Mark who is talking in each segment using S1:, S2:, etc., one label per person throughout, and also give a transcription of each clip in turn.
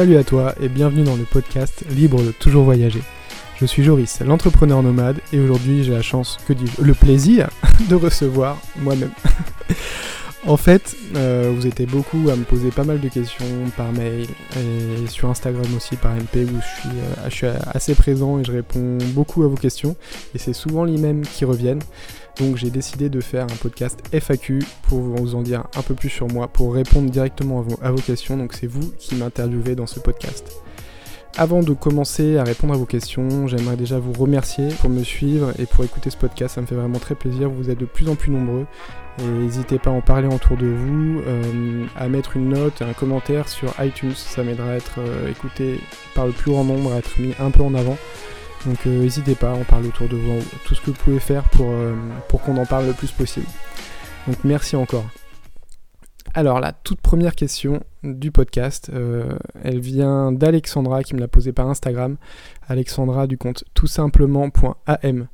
S1: Salut à toi et bienvenue dans le podcast Libre de toujours voyager. Je suis Joris, l'entrepreneur nomade, et aujourd'hui j'ai la chance, que dis-je, le plaisir de recevoir moi-même. en fait, euh, vous étiez beaucoup à me poser pas mal de questions par mail et sur Instagram aussi par MP où je suis, euh, je suis assez présent et je réponds beaucoup à vos questions et c'est souvent les mêmes qui reviennent. Donc j'ai décidé de faire un podcast FAQ pour vous en dire un peu plus sur moi, pour répondre directement à vos, questions. Donc c'est vous qui m'interviewez dans ce podcast. Avant de commencer à répondre à vos questions, j'aimerais déjà vous remercier pour me suivre et pour écouter ce podcast. Ça me fait vraiment très plaisir. Vous êtes de plus en plus nombreux. Et n'hésitez pas à en parler autour de vous, euh, à mettre une note, un commentaire sur iTunes. Ça m'aidera à être euh, écouté par le plus grand nombre, à être mis un peu en avant. Donc euh, n'hésitez pas à en parler autour de vous, tout ce que vous pouvez faire pour, euh, pour qu'on en parle le plus possible. Donc merci encore. Alors la toute première question du podcast, euh, elle vient d'Alexandra qui me l'a posée par Instagram, Alexandra du compte tout simplement.am,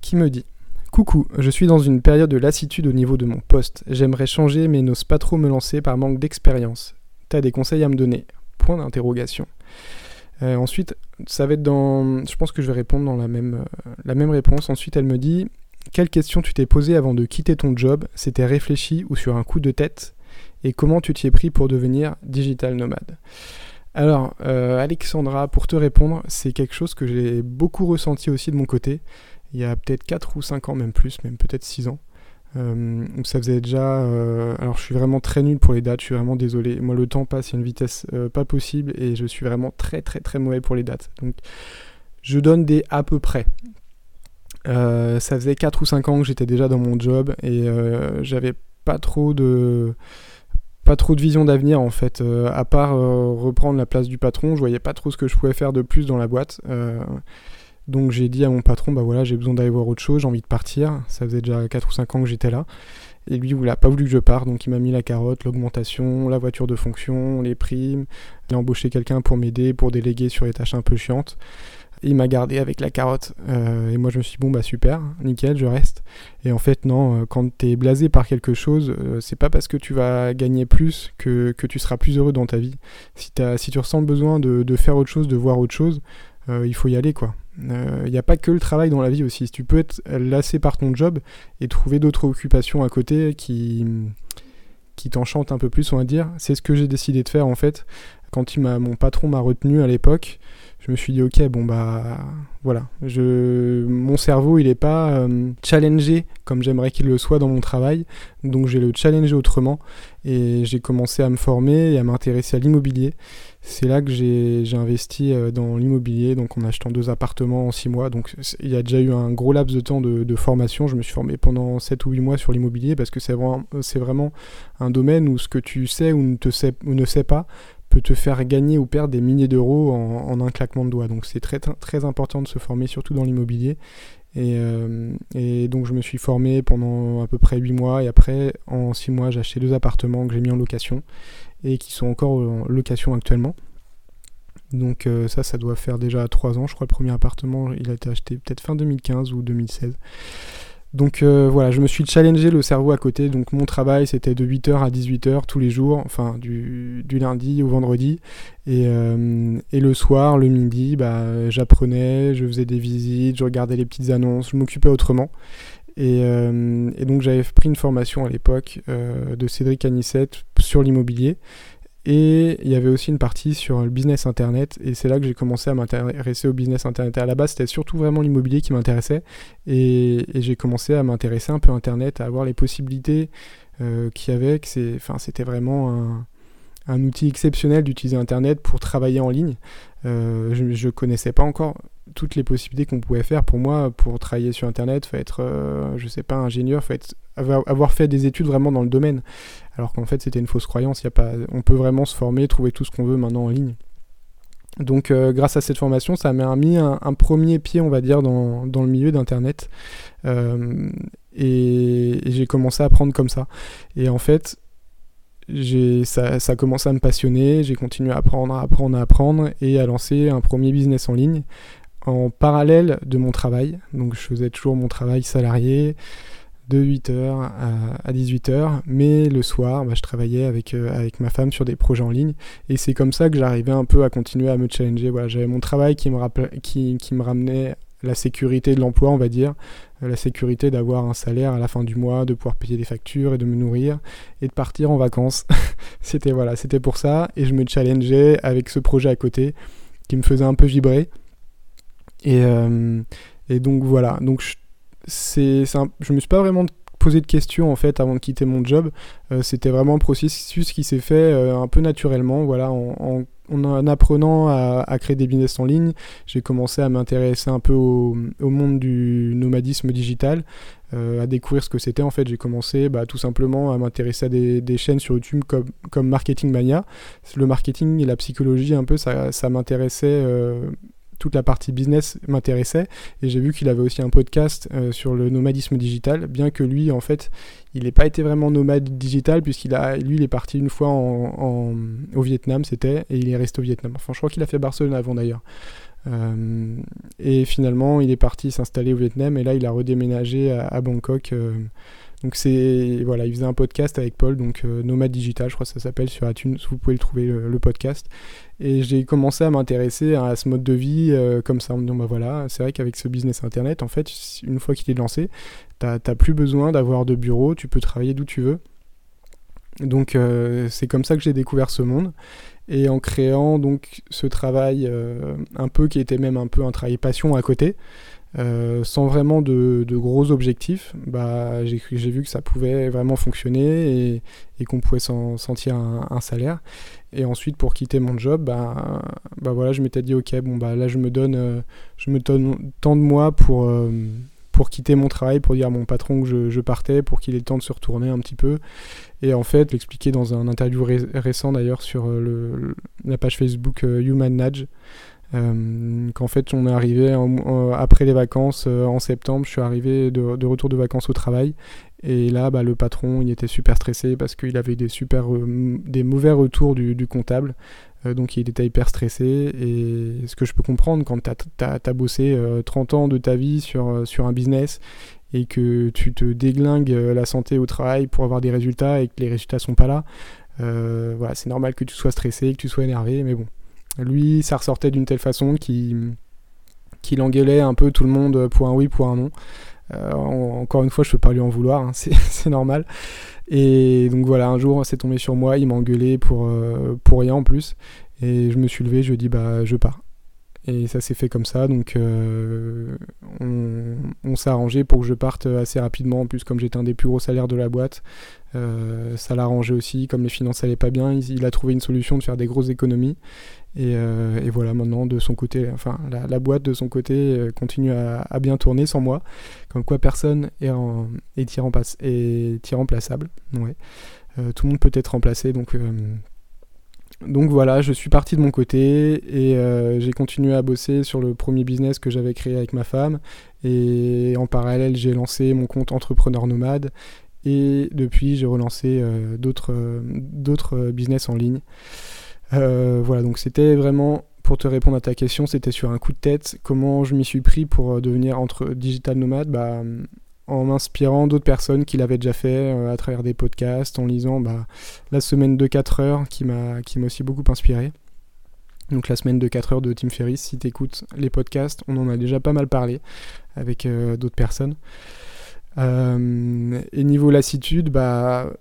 S1: qui me dit Coucou, je suis dans une période de lassitude au niveau de mon poste. J'aimerais changer mais n'ose pas trop me lancer par manque d'expérience. T'as des conseils à me donner? Point d'interrogation. Euh, ensuite, ça va être dans. Je pense que je vais répondre dans la même, euh, la même réponse. Ensuite, elle me dit Quelle question tu t'es posée avant de quitter ton job? C'était réfléchi ou sur un coup de tête? Et comment tu t'y es pris pour devenir digital nomade? Alors, euh, Alexandra, pour te répondre, c'est quelque chose que j'ai beaucoup ressenti aussi de mon côté. Il y a peut-être 4 ou 5 ans, même plus, même peut-être 6 ans. Euh, ça faisait déjà. Euh, alors, je suis vraiment très nul pour les dates, je suis vraiment désolé. Moi, le temps passe à une vitesse euh, pas possible et je suis vraiment très, très, très mauvais pour les dates. Donc, je donne des à peu près. ça faisait 4 ou 5 ans que j'étais déjà dans mon job et j'avais pas trop de pas trop de vision d'avenir en fait à part reprendre la place du patron je voyais pas trop ce que je pouvais faire de plus dans la boîte donc j'ai dit à mon patron, bah voilà, j'ai besoin d'aller voir autre chose, j'ai envie de partir. Ça faisait déjà 4 ou 5 ans que j'étais là. Et lui, il n'a pas voulu que je parte, donc il m'a mis la carotte, l'augmentation, la voiture de fonction, les primes. Il a embauché quelqu'un pour m'aider, pour déléguer sur les tâches un peu chiantes. il m'a gardé avec la carotte. Euh, et moi, je me suis dit, bon, bah super, nickel, je reste. Et en fait, non, euh, quand tu es blasé par quelque chose, euh, c'est pas parce que tu vas gagner plus que, que, tu seras plus heureux dans ta vie. Si, as, si tu ressens le besoin de, de faire autre chose, de voir autre chose, il faut y aller, quoi. Il euh, n'y a pas que le travail dans la vie aussi. Tu peux être lassé par ton job et trouver d'autres occupations à côté qui, qui t'enchantent un peu plus, on va dire. C'est ce que j'ai décidé de faire en fait. Quand mon patron m'a retenu à l'époque, je me suis dit ok bon bah voilà mon cerveau il est pas euh, challengé comme j'aimerais qu'il le soit dans mon travail donc j'ai le challenger autrement et j'ai commencé à me former et à m'intéresser à l'immobilier c'est là que j'ai investi euh, dans l'immobilier, donc en achetant deux appartements en six mois. Donc il y a déjà eu un gros laps de temps de, formation. Je me suis formé pendant 7 ou 8 mois sur l'immobilier parce que c'est vraiment, un domaine où ce que tu sais, ou ne sais pas peut te faire gagner ou perdre des milliers d'euros en, un claquement de doigts. Donc c'est très, très important de se former, surtout dans l'immobilier. Et, euh, et, donc je me suis formé pendant à peu près 8 mois et après en 6 mois j'ai acheté deux appartements que j'ai mis en location et qui sont encore en location actuellement. Donc euh, ça, ça doit faire déjà 3 ans. Je crois le premier appartement, il a été acheté peut-être fin 2015 ou 2016. Donc euh, voilà, je me suis challengé le cerveau à côté. Donc mon travail, c'était de 8h à 18h tous les jours, enfin du, lundi au vendredi. Et, euh, et, le soir, le midi, bah, j'apprenais, je faisais des visites, je regardais les petites annonces, je m'occupais autrement. Euh, et, donc j'avais pris une formation à l'époque de Cédric Anissette sur l'immobilier. Et il y avait aussi une partie sur le business internet, et c'est là que j'ai commencé à m'intéresser au business internet. À la base, c'était surtout vraiment l'immobilier qui m'intéressait, et, j'ai commencé à m'intéresser un peu à internet, à voir les possibilités euh, qu'il y avait. C'était vraiment un, outil exceptionnel d'utiliser internet pour travailler en ligne. Euh, je ne connaissais pas encore toutes les possibilités qu'on pouvait faire. Pour moi, pour travailler sur Internet, faut être, euh, je sais pas, ingénieur, faut être, avoir fait des études vraiment dans le domaine. Alors qu'en fait, c'était une fausse croyance. Y a pas, on peut vraiment se former, trouver tout ce qu'on veut maintenant en ligne. Donc, euh, grâce à cette formation, ça m'a mis un, premier pied, on va dire, dans, le milieu d'Internet. et j'ai commencé à apprendre comme ça. Et en fait, ça, ça a commencé à me passionner, j'ai continué à apprendre, à apprendre, à apprendre et à lancer un premier business en ligne en parallèle de mon travail. Donc je faisais toujours mon travail salarié, de 8h à, 18h, mais le soir, bah, je travaillais avec, euh, avec ma femme sur des projets en ligne, et c'est comme ça que j'arrivais un peu à continuer à me challenger. Voilà, J'avais mon travail qui me, qui, qui me ramenait la sécurité de l'emploi, on va dire, euh, la sécurité d'avoir un salaire à la fin du mois, de pouvoir payer des factures et de me nourrir et de partir en vacances. c'était voilà, c'était pour ça et je me challengeais avec ce projet à côté qui me faisait un peu vibrer. Et, euh, et donc voilà, donc je, c'est, je me suis pas vraiment posé de questions en fait avant de quitter mon job. Euh, c'était vraiment un processus qui s'est fait un peu naturellement, voilà, en en apprenant à, créer des business en ligne, j'ai commencé à m'intéresser un peu au, monde du nomadisme digital, euh, à découvrir ce que c'était. En fait, j'ai commencé bah, tout simplement à m'intéresser à des, chaînes sur YouTube comme, comme Marketing Mania. Le marketing et la psychologie, un peu, ça, ça m'intéressait euh, toute la partie business m'intéressait et j'ai vu qu'il avait aussi un podcast euh, sur le nomadisme digital, bien que lui en fait il n'ait pas été vraiment nomade digital puisqu'il a lui il est parti une fois au Vietnam c'était et il est resté au Vietnam. Enfin je crois qu'il a fait Barcelone avant d'ailleurs. Euh, et finalement il est parti s'installer au Vietnam et là il a redéménagé à, Bangkok. Euh, donc c'est voilà, il faisait un podcast avec Paul, donc euh, Nomade Digital, je crois que ça s'appelle sur iTunes, vous pouvez le trouver le, podcast. Et j'ai commencé à m'intéresser à, ce mode de vie euh, comme ça, en me disant bah voilà, c'est vrai qu'avec ce business internet, en fait, une fois qu'il est lancé, t'as plus besoin d'avoir de bureau, tu peux travailler d'où tu veux. Donc euh, c'est comme ça que j'ai découvert ce monde. Et en créant donc ce travail un peu qui était même un peu un travail passion à côté, euh, sans vraiment de, gros objectifs, bah, j'ai vu que ça pouvait vraiment fonctionner et, qu'on pouvait s'en sentir un, salaire. Et ensuite, pour quitter mon job, bah, bah je m'étais dit, ok, là, je me donne, euh, je me donne tant de mois pour, euh, pour quitter mon travail, pour dire à mon patron que je, partais, pour qu'il ait le temps de se retourner un petit peu. Et en fait, l'expliquer dans un interview récent d'ailleurs sur la page Facebook Human Nudge. Euh, qu'en fait on est arrivé après les vacances euh, en septembre, je suis arrivé de, retour de vacances au travail. Et là bah, le patron il était super stressé parce qu'il avait des super euh, des mauvais retours du, comptable. Donc il était hyper stressé. Et ce que je peux comprendre quand tu as, bossé 30 ans de ta vie sur, sur un business et que tu te déglingues la santé au travail pour avoir des résultats et que les résultats sont pas là, voilà, c'est normal que tu sois stressé, que tu sois énervé, mais bon, lui, ça ressortait d'une telle façon qu'il engueulait un peu tout le monde pour un oui, pour un non. Euh, encore une fois, je peux pas lui en vouloir, hein, c'est normal. Et donc voilà, un jour, c'est tombé sur moi, il m'a engueulé pour, euh, pour rien en plus. Et je me suis levé, je lui ai dit, bah, je pars. Et ça s'est fait comme ça, donc euh, on, s'est arrangé pour que je parte assez rapidement. En plus, comme j'étais un des plus gros salaires de la boîte, euh, ça l'a arrangé aussi. Comme les finances n'allaient pas bien, il, a trouvé une solution de faire des grosses économies. Et, euh, voilà, maintenant, de son côté, enfin, la, boîte de son côté continue à, bien tourner sans moi. Comme quoi, personne est, irremplaçable. Tout le monde peut être remplacé, donc donc voilà, je suis parti de mon côté et euh, j'ai continué à bosser sur le premier business que j'avais créé avec ma femme. Et en parallèle, j'ai lancé mon compte entrepreneur nomade. Et depuis, j'ai relancé euh, d'autres business en ligne. Euh, voilà, donc c'était vraiment, pour te répondre à ta question, c'était sur un coup de tête. Comment je m'y suis pris pour devenir entre digital nomade? Bah, en m'inspirant d'autres personnes qui l'avaient déjà fait euh, à travers des podcasts, en lisant bah, la semaine de 4 heures qui m'a aussi beaucoup inspiré. Donc la semaine de 4 heures de Tim Ferriss, si tu écoutes les podcasts, on en a déjà pas mal parlé avec euh, d'autres personnes. Euh, et niveau lassitude, bah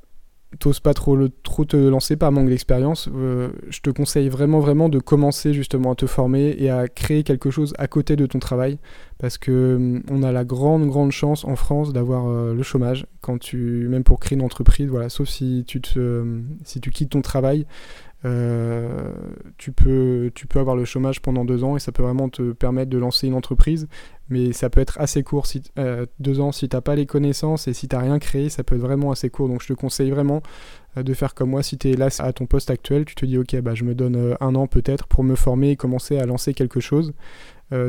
S1: t'oses pas trop, le, trop te lancer par manque d'expérience, euh, je te conseille vraiment vraiment de commencer justement à te former et à créer quelque chose à côté de ton travail parce que hum, on a la grande grande chance en France d'avoir euh, le chômage. Quand tu même pour créer une entreprise voilà sauf si tu te hum, si tu quittes ton travail euh, tu, peux, avoir le chômage pendant deux ans et ça peut vraiment te permettre de lancer une entreprise, mais ça peut être assez court. Si, euh, deux ans, si tu n'as pas les connaissances et si tu n'as rien créé, ça peut être vraiment assez court. Donc je te conseille vraiment euh, de faire comme moi. Si tu es là à ton poste actuel, tu te dis ok, bah, je me donne un an peut-être pour me former et commencer à lancer quelque chose.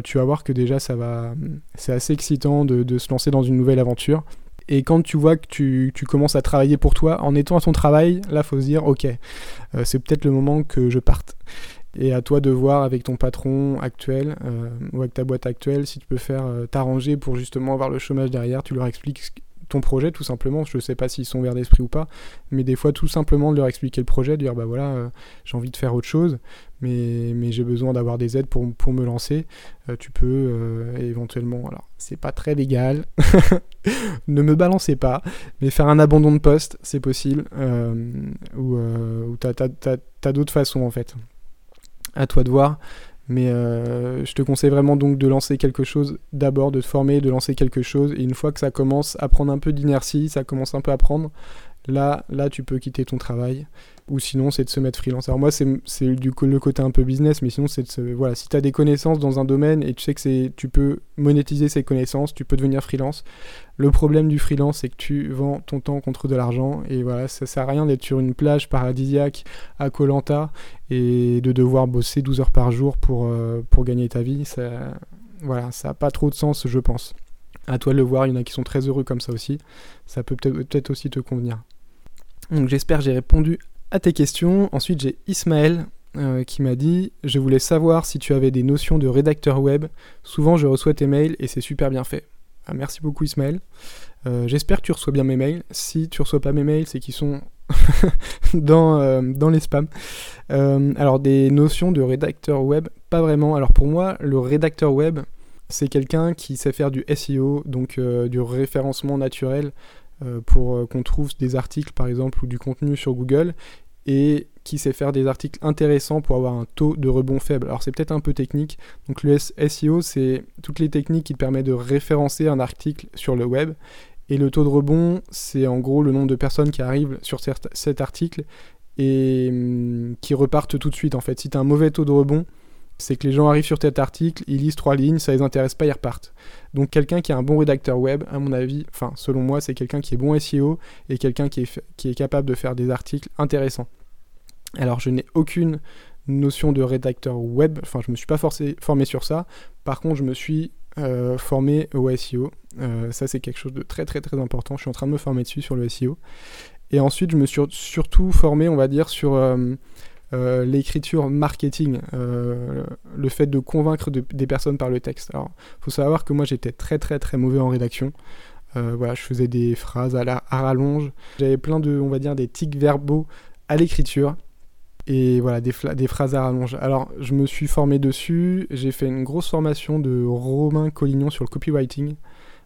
S1: tu vas voir que déjà ça va, c'est assez excitant de se lancer dans une nouvelle aventure. Et quand tu vois que tu, commences à travailler pour toi, en étant à ton travail, là, faut se dire, ok, euh, c'est peut-être le moment que je parte. Et à toi de voir avec ton patron actuel euh, ou avec ta boîte actuelle si tu peux faire euh, t'arranger pour justement avoir le chômage derrière. Tu leur expliques ton projet tout simplement. Je ne sais pas s'ils sont ouverts d'esprit ou pas, mais des fois tout simplement de leur expliquer le projet, de dire bah voilà, euh, j'ai envie de faire autre chose, mais, mais j'ai besoin d'avoir des aides pour, pour me lancer. Euh, tu peux euh, éventuellement, alors c'est pas très légal, ne me balancez pas, mais faire un abandon de poste, c'est possible, ou, ou t'as as, d'autres façons en fait. À toi de voir. Mais euh, je te conseille vraiment donc de lancer quelque chose d'abord, de te former, de lancer quelque chose. Et une fois que ça commence à prendre un peu d'inertie, ça commence un peu à prendre, là, là tu peux quitter ton travail ou sinon c'est de se mettre freelance. Alors moi c'est du le côté un peu business, mais sinon c'est de voilà, si tu as des connaissances dans un domaine et tu sais que tu peux monétiser ces connaissances, tu peux devenir freelance. Le problème du freelance c'est que tu vends ton temps contre de l'argent et voilà, ça sert à rien d'être sur une plage paradisiaque à Colanta et de devoir bosser 12 heures par jour pour, euh, pour gagner ta vie, ça voilà, ça a pas trop de sens je pense. À toi de le voir, il y en a qui sont très heureux comme ça aussi. Ça peut peut-être aussi te convenir. Donc j'espère j'ai répondu à tes questions. Ensuite, j'ai Ismaël euh, qui m'a dit Je voulais savoir si tu avais des notions de rédacteur web. Souvent, je reçois tes mails et c'est super bien fait. Ah, merci beaucoup, Ismaël. Euh, j'espère que tu reçois bien mes mails. Si tu reçois pas mes mails, c'est qu'ils sont dans, euh, dans les spams. alors, des notions de rédacteur web, pas vraiment. Alors, pour moi, le rédacteur web, c'est quelqu'un qui sait faire du SEO, donc du référencement naturel pour qu'on trouve des articles par exemple ou du contenu sur Google et qui sait faire des articles intéressants pour avoir un taux de rebond faible. Alors c'est peut-être un peu technique. Donc le SEO, c'est toutes les techniques qui te permettent de référencer un article sur le web. Et le taux de rebond, c'est en gros le nombre de personnes qui arrivent sur cet article et hum, qui repartent tout de suite. En fait, si tu as un mauvais taux de rebond, c'est que les gens arrivent sur cet article, ils lisent trois lignes, ça les intéresse pas, ils repartent. Donc quelqu'un qui est un bon rédacteur web, à mon avis, enfin selon moi, c'est quelqu'un qui est bon SEO et quelqu'un qui est, capable de faire des articles intéressants. Alors je n'ai aucune notion de rédacteur web, enfin je me suis pas forcé, formé sur ça. Par contre, je me suis euh, formé au SEO. Euh, ça c'est quelque chose de très très très important. Je suis en train de me former dessus sur le SEO. Et ensuite, je me suis surtout formé, on va dire, sur euh, euh, l'écriture marketing, euh, le fait de convaincre des personnes par le texte. Alors, faut savoir que moi j'étais très très très mauvais en rédaction. Euh, voilà, je faisais des phrases à la à rallonge. J'avais plein de, on va dire, des tics verbaux à l'écriture. Et voilà, des, des, phrases à rallonge. Alors, je me suis formé dessus. J'ai fait une grosse formation de Romain Collignon sur le copywriting.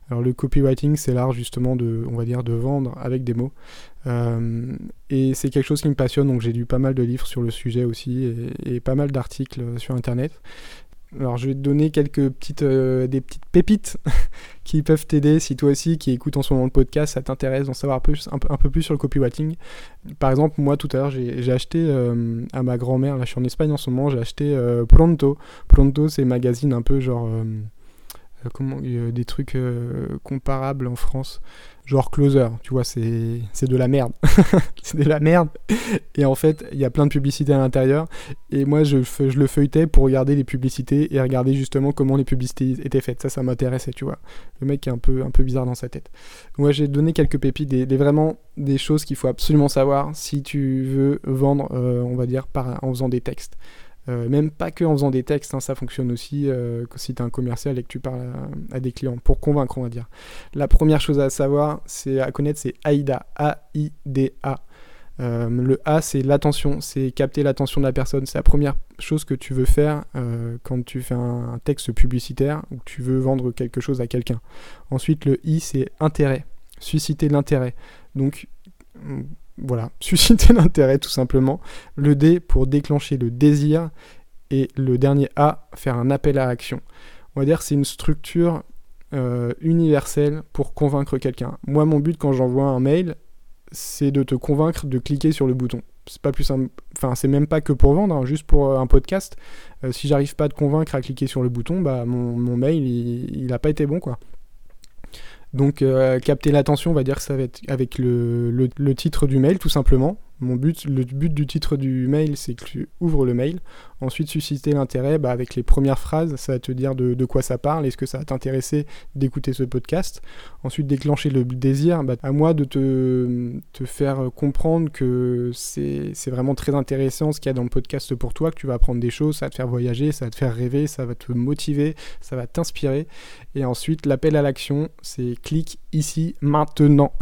S1: Alors le copywriting, c'est l'art justement de, on va dire, de vendre avec des mots. Euh, et c'est quelque chose qui me passionne, donc j'ai lu pas mal de livres sur le sujet aussi et, pas mal d'articles sur Internet. Alors je vais te donner quelques petites, euh, des petites pépites qui peuvent t'aider si toi aussi qui écoutes en ce moment le podcast, ça t'intéresse d'en savoir un peu, plus sur le copywriting. Par exemple, moi tout à l'heure j'ai acheté euh, à ma grand-mère, là je suis en Espagne en ce moment, j'ai acheté Pronto. Pronto c'est magazine un peu genre comment, des trucs euh, comparables en France, genre Closer, tu vois, c'est de la merde. c'est de la merde. Et en fait, il y a plein de publicités à l'intérieur. Et moi, je, je le feuilletais pour regarder les publicités et regarder justement comment les publicités étaient faites. Ça, ça m'intéressait, tu vois. Le mec est un peu, un peu bizarre dans sa tête. Moi, j'ai donné quelques pépites, des, vraiment des choses qu'il faut absolument savoir si tu veux vendre, euh, on va dire, en faisant des textes. Euh, même pas que en faisant des textes, hein, ça fonctionne aussi euh, si tu es un commercial et que tu parles à, des clients, pour convaincre, on va dire. La première chose à savoir, c'est à connaître, c'est AIDA, A-I-D-A. Euh, le A, c'est l'attention, c'est capter l'attention de la personne. C'est la première chose que tu veux faire quand tu fais un, texte publicitaire ou que tu veux vendre quelque chose à quelqu'un. Ensuite, le I, c'est intérêt, susciter l'intérêt. Donc, voilà, susciter l'intérêt tout simplement. Le D pour déclencher le désir. Et le dernier A, faire un appel à action. On va dire c'est une structure euh, universelle pour convaincre quelqu'un. Moi, mon but quand j'envoie un mail, c'est de te convaincre de cliquer sur le bouton. C'est pas plus enfin c'est même pas que pour vendre, hein, juste pour euh, un podcast. Euh, si j'arrive pas à te convaincre à cliquer sur le bouton, bah mon, mail il, il a pas été bon quoi. Donc euh, capter l'attention, on va dire que ça va être avec le, titre du mail tout simplement. Mon but, le but du titre du mail, c'est que tu ouvres le mail. Ensuite, susciter l'intérêt bah, avec les premières phrases, ça va te dire de, quoi ça parle, est-ce que ça va t'intéresser d'écouter ce podcast? Ensuite, déclencher le désir, bah, à moi de te, te faire comprendre que c'est vraiment très intéressant ce qu'il y a dans le podcast pour toi, que tu vas apprendre des choses, ça va te faire voyager, ça va te faire rêver, ça va te motiver, ça va t'inspirer. Et ensuite, l'appel à l'action, c'est clique ici maintenant.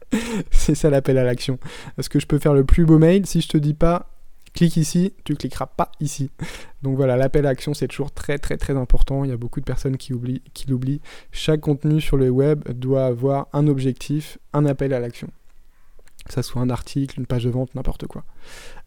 S1: c'est ça l'appel à l'action. Est-ce que je peux faire le plus beau mail si je te dis pas clique ici, tu cliqueras pas ici. Donc voilà, l'appel à action, c'est toujours très très très important. Il y a beaucoup de personnes qui, oublient, qui l'oublient. Chaque contenu sur le web doit avoir un objectif, un appel à l'action. Que ça soit un article, une page de vente, n'importe quoi.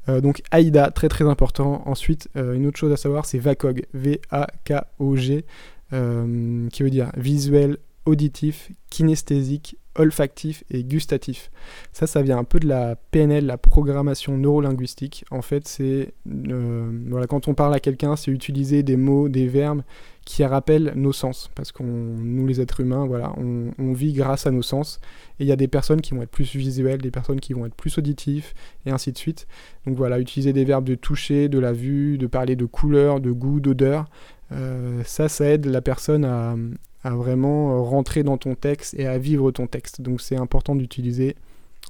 S1: Euh, donc AIDA, très très important. Ensuite, euh, une autre chose à savoir, c'est VACOG, V-A-K-O-G, euh, qui veut dire visuel, auditif, kinesthésique, olfactif et gustatif. Ça, ça vient un peu de la PNL, la programmation neurolinguistique. En fait, c'est euh, voilà, quand on parle à quelqu'un, c'est utiliser des mots, des verbes qui rappellent nos sens, parce qu'on, nous les êtres humains, voilà, on, vit grâce à nos sens. Et il y a des personnes qui vont être plus visuelles, des personnes qui vont être plus auditifs, et ainsi de suite. Donc voilà, utiliser des verbes de toucher, de la vue, de parler de couleur, de goût, d'odeur. Euh, ça, ça aide la personne à, à vraiment euh, rentrer dans ton texte et à vivre ton texte. Donc c'est important d'utiliser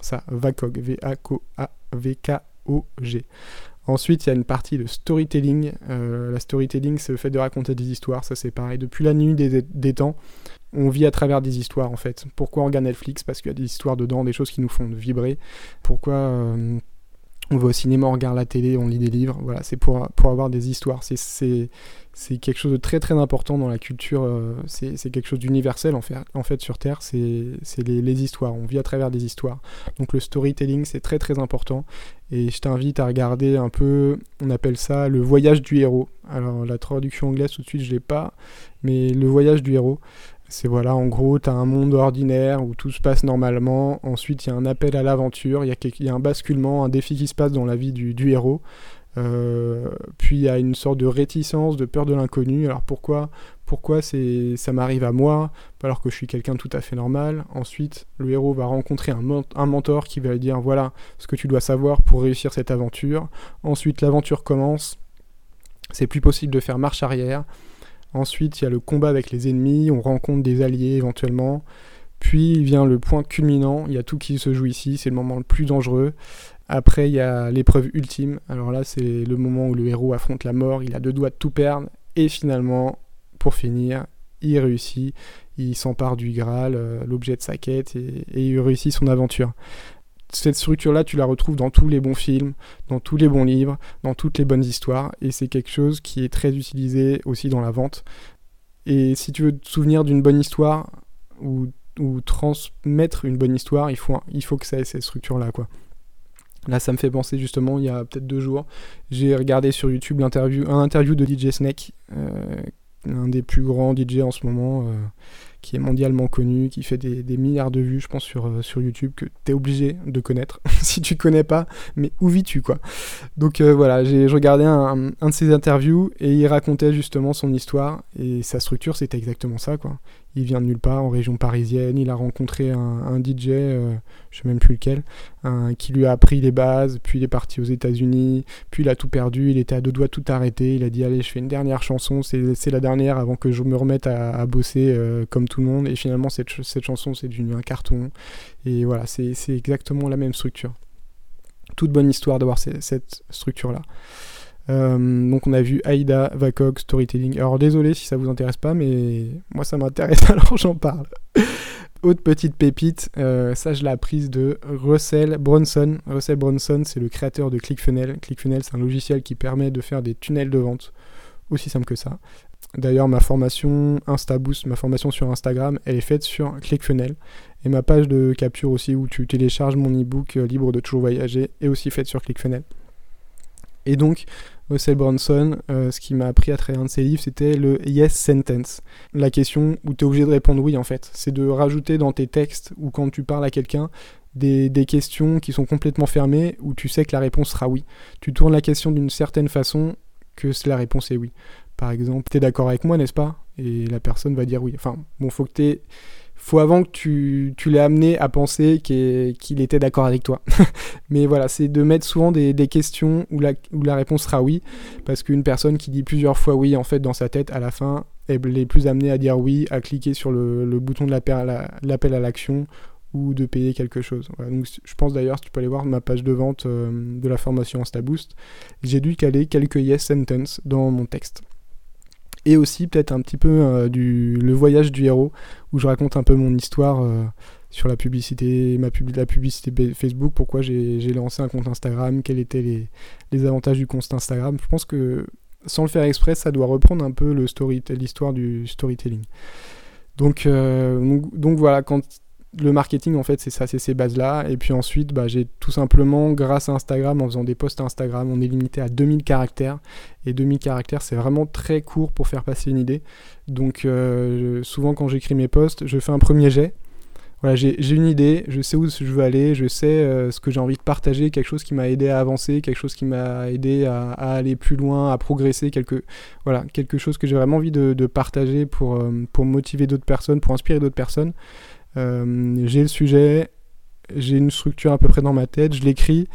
S1: ça, VACOG, V-A-K-O-G. Ensuite, il y a une partie de storytelling. Euh, la storytelling, c'est le fait de raconter des histoires. Ça, c'est pareil. Depuis la nuit des, temps, on vit à travers des histoires, en fait. Pourquoi on regarde Netflix? Parce qu'il y a des histoires dedans, des choses qui nous font vibrer. Pourquoi euh, on va au cinéma, on regarde la télé, on lit des livres. Voilà, c'est pour, avoir des histoires. C'est quelque chose de très très important dans la culture, euh, c'est quelque chose d'universel en fait, sur Terre, c'est les, les, histoires, on vit à travers des histoires. Donc le storytelling c'est très très important et je t'invite à regarder un peu, on appelle ça le voyage du héros. Alors la traduction anglaise tout de suite je l'ai pas, mais le voyage du héros. C'est voilà, en gros, tu as un monde ordinaire où tout se passe normalement. Ensuite, il y a un appel à l'aventure, il y, a un basculement, un défi qui se passe dans la vie du, héros. Euh, puis il y a une sorte de réticence, de peur de l'inconnu. Alors pourquoi pourquoi ça m'arrive à moi alors que je suis quelqu'un tout à fait normal? Ensuite, le héros va rencontrer un, mentor qui va lui dire voilà ce que tu dois savoir pour réussir cette aventure. Ensuite, l'aventure commence. C'est plus possible de faire marche arrière. Ensuite, il y a le combat avec les ennemis, on rencontre des alliés éventuellement. Puis vient le point culminant, il y a tout qui se joue ici, c'est le moment le plus dangereux. Après, il y a l'épreuve ultime. Alors là, c'est le moment où le héros affronte la mort, il a deux doigts de tout perdre. Et finalement, pour finir, il réussit, il s'empare du Graal, euh, l'objet de sa quête, et, il réussit son aventure. Cette structure-là, tu la retrouves dans tous les bons films, dans tous les bons livres, dans toutes les bonnes histoires, et c'est quelque chose qui est très utilisé aussi dans la vente. Et si tu veux te souvenir d'une bonne histoire, ou, transmettre une bonne histoire, il faut, il faut que ça ait cette structure-là, quoi. Là, ça me fait penser justement, il y a peut-être deux jours, j'ai regardé sur YouTube l'interview, un interview de DJ Snake, euh, un des plus grands DJ en ce moment, euh, qui est mondialement connu, qui fait des, milliards de vues, je pense, sur, euh, sur YouTube, que tu es obligé de connaître. si tu connais pas, mais où vis-tu, quoi? Donc euh, voilà, j'ai regardé un, un, de ses interviews et il racontait justement son histoire et sa structure, c'était exactement ça, quoi. Il vient de nulle part, en région parisienne, il a rencontré un, DJ, euh, je sais même plus lequel, qui lui a appris les bases, puis il est parti aux États-Unis, puis il a tout perdu, il était à deux doigts tout arrêter, il a dit allez je fais une dernière chanson, c'est la dernière avant que je me remette à, bosser comme tout le monde. Et finalement, cette, cette chanson, c'est devenu un carton. Et voilà, c'est exactement la même structure. Toute bonne histoire d'avoir cette structure-là. Euh, donc on a vu Aida, Vacog, Storytelling. Alors désolé si ça vous intéresse pas, mais moi ça m'intéresse alors j'en parle. Autre petite pépite, euh, ça je l'ai apprise de Russell Bronson. Russell Bronson c'est le créateur de ClickFunnels. ClickFunnels c'est un logiciel qui permet de faire des tunnels de vente. Aussi simple que ça. D'ailleurs, ma formation InstaBoost, ma formation sur Instagram, elle est faite sur ClickFunnels. Et ma page de capture aussi, où tu télécharges mon e-book euh, libre de toujours voyager, est aussi faite sur ClickFunnels. Et donc, Russell Bronson, euh, ce qui m'a appris à travers un de ses livres, c'était le yes sentence. La question où tu es obligé de répondre oui, en fait. C'est de rajouter dans tes textes ou quand tu parles à quelqu'un des, des, questions qui sont complètement fermées où tu sais que la réponse sera oui. Tu tournes la question d'une certaine façon que la réponse est oui. Par exemple, tu es d'accord avec moi, n'est-ce pas? Et la personne va dire oui. Enfin, bon, faut que tu faut avant que tu, tu l'aies amené à penser qu'il était d'accord avec toi. Mais voilà, c'est de mettre souvent des, des, questions où la, où la réponse sera oui, parce qu'une personne qui dit plusieurs fois oui, en fait, dans sa tête, à la fin, elle est plus amenée à dire oui, à cliquer sur le, le bouton de l'appel à l'action ou de payer quelque chose. donc je pense d'ailleurs, tu peux aller voir ma page de vente euh, de la formation InstaBoost, j'ai dû caler quelques yes sentences dans mon texte et aussi peut-être un petit peu euh, du le voyage du héros où je raconte un peu mon histoire euh, sur la publicité ma la publicité Facebook pourquoi j'ai lancé un compte Instagram quels étaient les, les, avantages du compte Instagram. Je pense que sans le faire exprès ça doit reprendre un peu le story l'histoire du storytelling. Euh, donc, donc voilà quand le marketing, en fait, c'est ça, c'est ces bases-là. Et puis ensuite, bah, j'ai tout simplement, grâce à Instagram, en faisant des posts Instagram, on est limité à 2000 caractères. Et 2000 caractères, c'est vraiment très court pour faire passer une idée. Donc, euh, souvent, quand j'écris mes posts, je fais un premier jet. Voilà, j'ai une idée, je sais où je veux aller, je sais euh, ce que j'ai envie de partager, quelque chose qui m'a aidé à avancer, quelque chose qui m'a aidé à, aller plus loin, à progresser, quelque, voilà, quelque chose que j'ai vraiment envie de, partager pour, euh, pour motiver d'autres personnes, pour inspirer d'autres personnes. Euh, j'ai le sujet, j'ai une structure à peu près dans ma tête, je l'écris,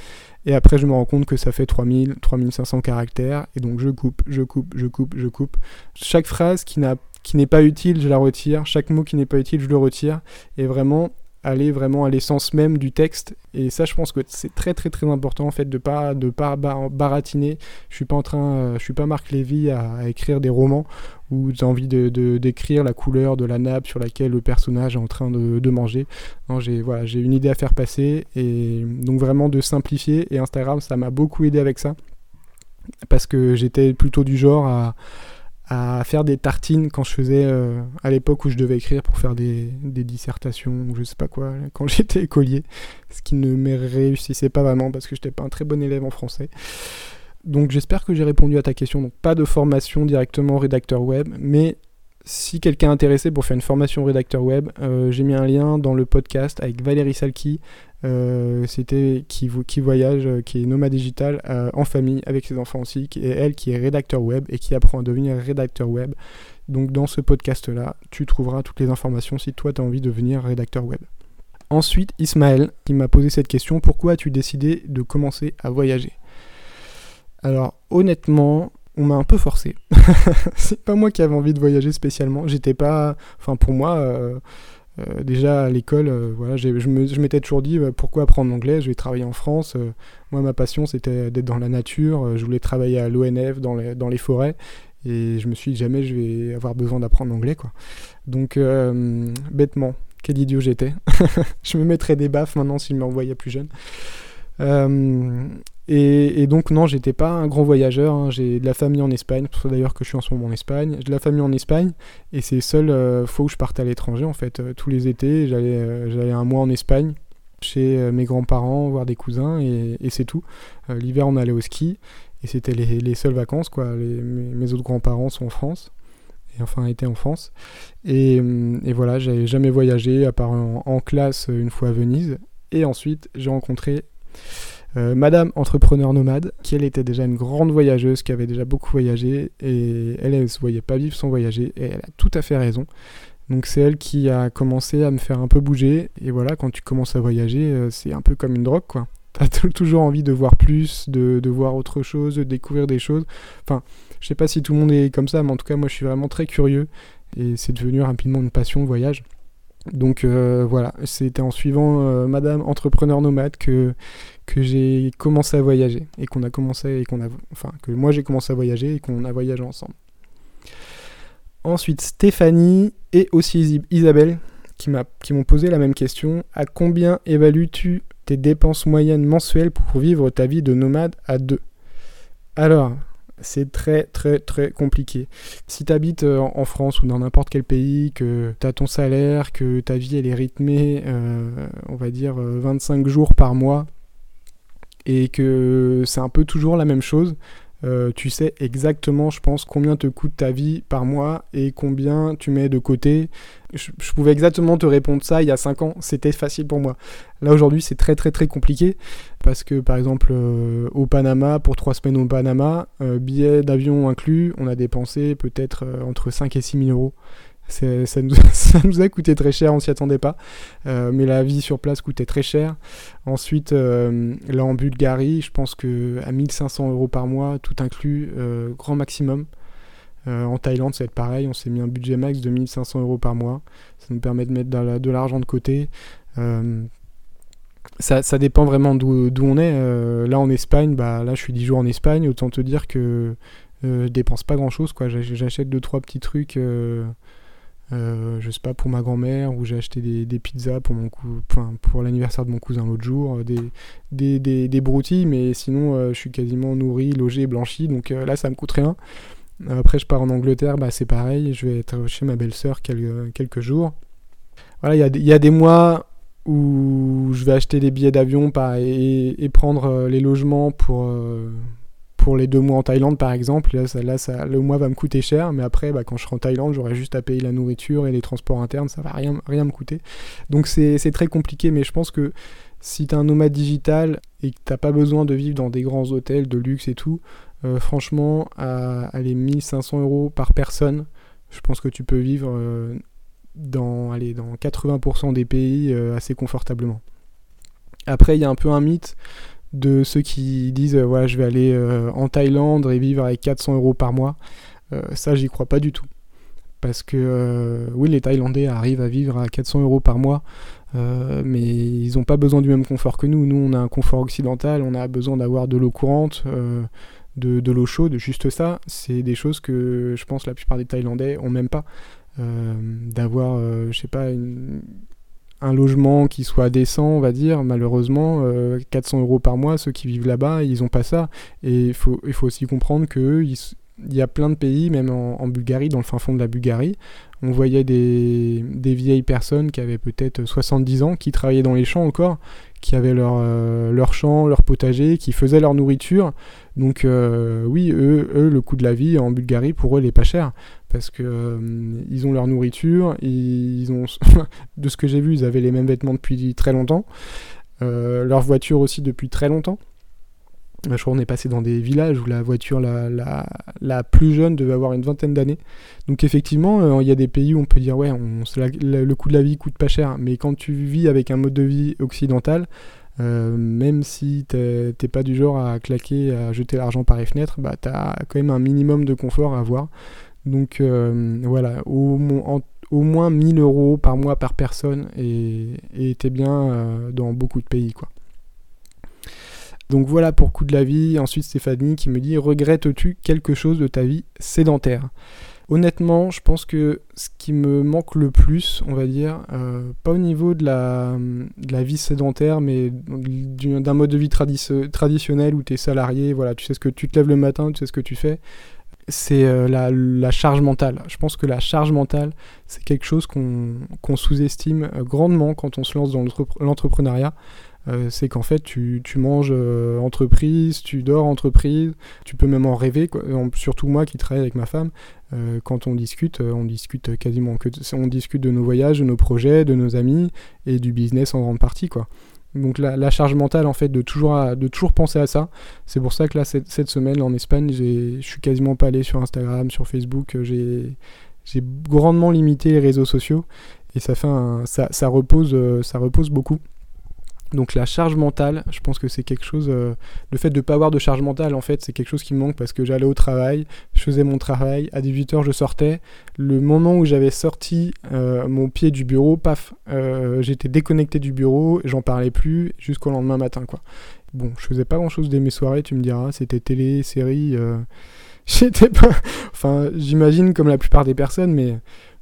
S1: et après je me rends compte que ça fait 3000, 3500 caractères, et donc je coupe, je coupe, je coupe, je coupe. Chaque phrase qui n'est pas utile, je la retire, chaque mot qui n'est pas utile, je le retire, et vraiment aller vraiment à l'essence même du texte. Et ça, je pense que c'est très très très important en fait de pas de pas baratiner. Je suis pas en train, euh, je suis pas Marc Lévy à, écrire des romans où j'ai envie de, décrire la couleur de la nappe sur laquelle le personnage est en train de, manger. Non, j'ai voilà, j'ai une idée à faire passer et donc vraiment de simplifier. Et Instagram, ça m'a beaucoup aidé avec ça parce que j'étais plutôt du genre à à faire des tartines quand je faisais euh, à l'époque où je devais écrire pour faire des, dissertations ou je sais pas quoi quand j'étais écolier ce qui ne me réussissait pas vraiment parce que j'étais pas un très bon élève en français. Donc j'espère que j'ai répondu à ta question. Donc pas de formation directement rédacteur web mais si quelqu'un est intéressé pour faire une formation rédacteur web, euh, j'ai mis un lien dans le podcast avec Valérie Salki, euh, c'était qui, voyage, euh, qui est nomade digital en famille avec ses enfants aussi, et elle qui est rédacteur web et qui apprend à devenir rédacteur web. Donc dans ce podcast-là, tu trouveras toutes les informations si toi tu as envie de devenir rédacteur web. Ensuite, Ismaël qui m'a posé cette question, pourquoi as-tu décidé de commencer à voyager? Alors honnêtement, on m'a un peu forcé. c'est pas moi qui avais envie de voyager spécialement. J'étais pas. Enfin, pour moi, euh, euh, déjà à l'école, euh, voilà, je, m'étais toujours dit pourquoi apprendre l'anglais? Je vais travailler en France. moi, ma passion, c'était d'être dans la nature. je voulais travailler à l'ONF, dans les, dans les forêts. Et je me suis dit jamais je vais avoir besoin d'apprendre l'anglais, quoi. Donc, bêtement, quel idiot j'étais. je me mettrais des baffes maintenant s'il me renvoyait plus jeune. Et, donc non, j'étais pas un grand voyageur. Hein. J'ai de la famille en Espagne, pour ça d'ailleurs que je suis en ce moment en Espagne. J'ai de la famille en Espagne et c'est seule euh, fois où je partais à l'étranger en fait. Euh, tous les étés, j'allais euh, j'allais un mois en Espagne chez mes grands-parents, voir des cousins et, c'est tout. L'hiver, on allait au ski et c'était les, les, seules vacances quoi. mes, autres grands-parents sont en France et enfin étaient en France. Et, voilà, j'avais jamais voyagé à part en classe une fois à Venise. Et ensuite, j'ai rencontré euh, Madame entrepreneur nomade, qui elle était déjà une grande voyageuse, qui avait déjà beaucoup voyagé, et elle, elle se voyait pas vivre sans voyager, et elle a tout à fait raison. Donc c'est elle qui a commencé à me faire un peu bouger, et voilà, quand tu commences à voyager, euh, c'est un peu comme une drogue, quoi. T'as toujours envie de voir plus, de, de, voir autre chose, de découvrir des choses. Enfin, je sais pas si tout le monde est comme ça, mais en tout cas, moi, je suis vraiment très curieux, et c'est devenu rapidement une passion, le voyage. Donc euh, voilà, c'était en suivant Madame Entrepreneur Nomade que, que j'ai commencé à voyager et qu'on a commencé et qu'on a enfin que moi j'ai commencé à voyager et qu'on a voyagé ensemble. Ensuite Stéphanie et aussi Isabelle qui m'a qui m'ont posé la même question à combien évalues-tu tes dépenses moyennes mensuelles pour vivre ta vie de nomade à deux? Alors, c'est très très très compliqué. Si tu habites euh, en France ou dans n'importe quel pays, que tu as ton salaire, que ta vie elle est rythmée, euh, on va dire 25 euh, jours par mois, et que c'est un peu toujours la même chose. Euh, tu sais exactement, je pense, combien te coûte ta vie par mois et combien tu mets de côté. Je, pouvais exactement te répondre ça il y a 5 ans, c'était facile pour moi. Là aujourd'hui, c'est très très très compliqué parce que par exemple euh, au Panama, pour 3 semaines au Panama, euh, billet d'avion inclus, on a dépensé peut-être entre 5 et 6 000 euros. Ça nous, a coûté très cher, on s'y attendait pas. Euh, mais la vie sur place coûtait très cher. Ensuite, euh, là en Bulgarie, je pense que à 1500 euros par mois, tout inclus, euh, grand maximum. en Thaïlande, ça va être pareil. On s'est mis un budget max de 1500 euros par mois. Ça nous permet de mettre de l'argent de côté. Ça, ça, dépend vraiment d'où on est. là en Espagne, bah, là je suis 10 jours en Espagne. Autant te dire que je dépense pas grand chose. J'achète 2-3 petits trucs euh, je sais pas, pour ma grand-mère, où j'ai acheté des, pizzas pour, mon pour l'anniversaire de mon cousin l'autre jour, euh, des, des, des, broutilles, mais sinon euh, je suis quasiment nourri, logé, blanchi, donc là ça me coûte rien. Après je pars en Angleterre, bah, c'est pareil, je vais être chez ma belle-sœur quelques, quelques jours. Voilà, il y, y a, des mois où je vais acheter des billets d'avion et, et, prendre les logements pour, pour les deux mois en Thaïlande par exemple, là, ça, là ça, le mois va me coûter cher, mais après bah, quand je serai en Thaïlande, j'aurai juste à payer la nourriture et les transports internes, ça va rien, rien me coûter. Donc c'est très compliqué, mais je pense que si tu un nomade digital et que t'as pas besoin de vivre dans des grands hôtels de luxe et tout, euh, franchement, à, les 1500 euros par personne, je pense que tu peux vivre euh, dans 80% des pays euh, assez confortablement. Après, il y a un peu un mythe de ceux qui disent euh, je vais aller euh, en Thaïlande et vivre avec 400 euros par mois. Euh, ça, j'y crois pas du tout. Parce que oui, les Thaïlandais arrivent à vivre à 400 euros par mois, mais ils n'ont pas besoin du même confort que nous. Nous, on a un confort occidental, on a besoin d'avoir de l'eau courante, de, de l'eau chaude, juste ça. C'est des choses que je pense la plupart des Thaïlandais ont même pas. d'avoir, je sais pas, une, un logement qui soit décent, on va dire, malheureusement, 400 euh, euros par mois, ceux qui vivent là-bas, ils n'ont pas ça. Et il faut, il faut aussi comprendre qu'il y a plein de pays, même en, Bulgarie, dans le fin fond de la Bulgarie, on voyait des, vieilles personnes qui avaient peut-être 70 ans, qui travaillaient dans les champs encore, qui avaient leur, euh, leur champ, leur potager, qui faisaient leur nourriture. Donc euh, oui, eux, eux, le coût de la vie en Bulgarie, pour eux, il n'est pas cher parce que euh, ils ont leur nourriture, ils ont, de ce que j'ai vu, ils avaient les mêmes vêtements depuis très longtemps, leur voiture aussi depuis très longtemps. Je crois qu'on est passé dans des villages où la voiture la, la, plus jeune devait avoir une vingtaine d'années. Donc effectivement, euh, il y a des pays où on peut dire ouais, le coût de la vie coûte pas cher, mais quand tu vis avec un mode de vie occidental, même si t'es pas du genre à claquer, à jeter l'argent par les fenêtres, bah t'as quand même un minimum de confort à avoir. Donc euh, voilà, au, moins 1000 euros par mois par personne et, était bien euh, dans beaucoup de pays quoi. Donc voilà pour coup de la vie. Ensuite Stéphanie qui me dit regrettes-tu quelque chose de ta vie sédentaire? Honnêtement, je pense que ce qui me manque le plus, on va dire, euh, pas au niveau de la, vie sédentaire, mais d'un mode de vie traditionnel où tu es salarié, voilà, tu sais ce que tu te lèves le matin, tu sais ce que tu fais c'est euh, la, charge mentale. Je pense que la charge mentale, c'est quelque chose qu'on sous-estime euh, grandement quand on se lance dans l'entrepreneuriat. Euh, c'est qu'en fait, tu, manges entreprise, tu dors entreprise, tu peux même en rêver. Surtout moi qui travaille avec ma femme, quand on discute, on discute quasiment que on discute de nos voyages, de nos projets, de nos amis et du business en grande partie, quoi. Donc la, charge mentale en fait de toujours, de toujours penser à ça. C'est pour ça que là cette, semaine en Espagne, je suis quasiment pas allé sur Instagram, sur Facebook. J'ai grandement limité les réseaux sociaux et ça fait ça, repose, euh, ça repose beaucoup. Donc la charge mentale, je pense que c'est quelque chose, euh, le fait de ne pas avoir de charge mentale, en fait, c'est quelque chose qui me manque parce que j'allais au travail, je faisais mon travail, à 18h je sortais. Le moment où j'avais sorti euh, mon pied du bureau, paf, euh, j'étais déconnecté du bureau, j'en parlais plus jusqu'au lendemain matin, quoi. Bon, je faisais pas grand chose dès mes soirées, tu me diras, c'était télé, série, j'étais pas... Enfin, j'imagine comme la plupart des personnes, mais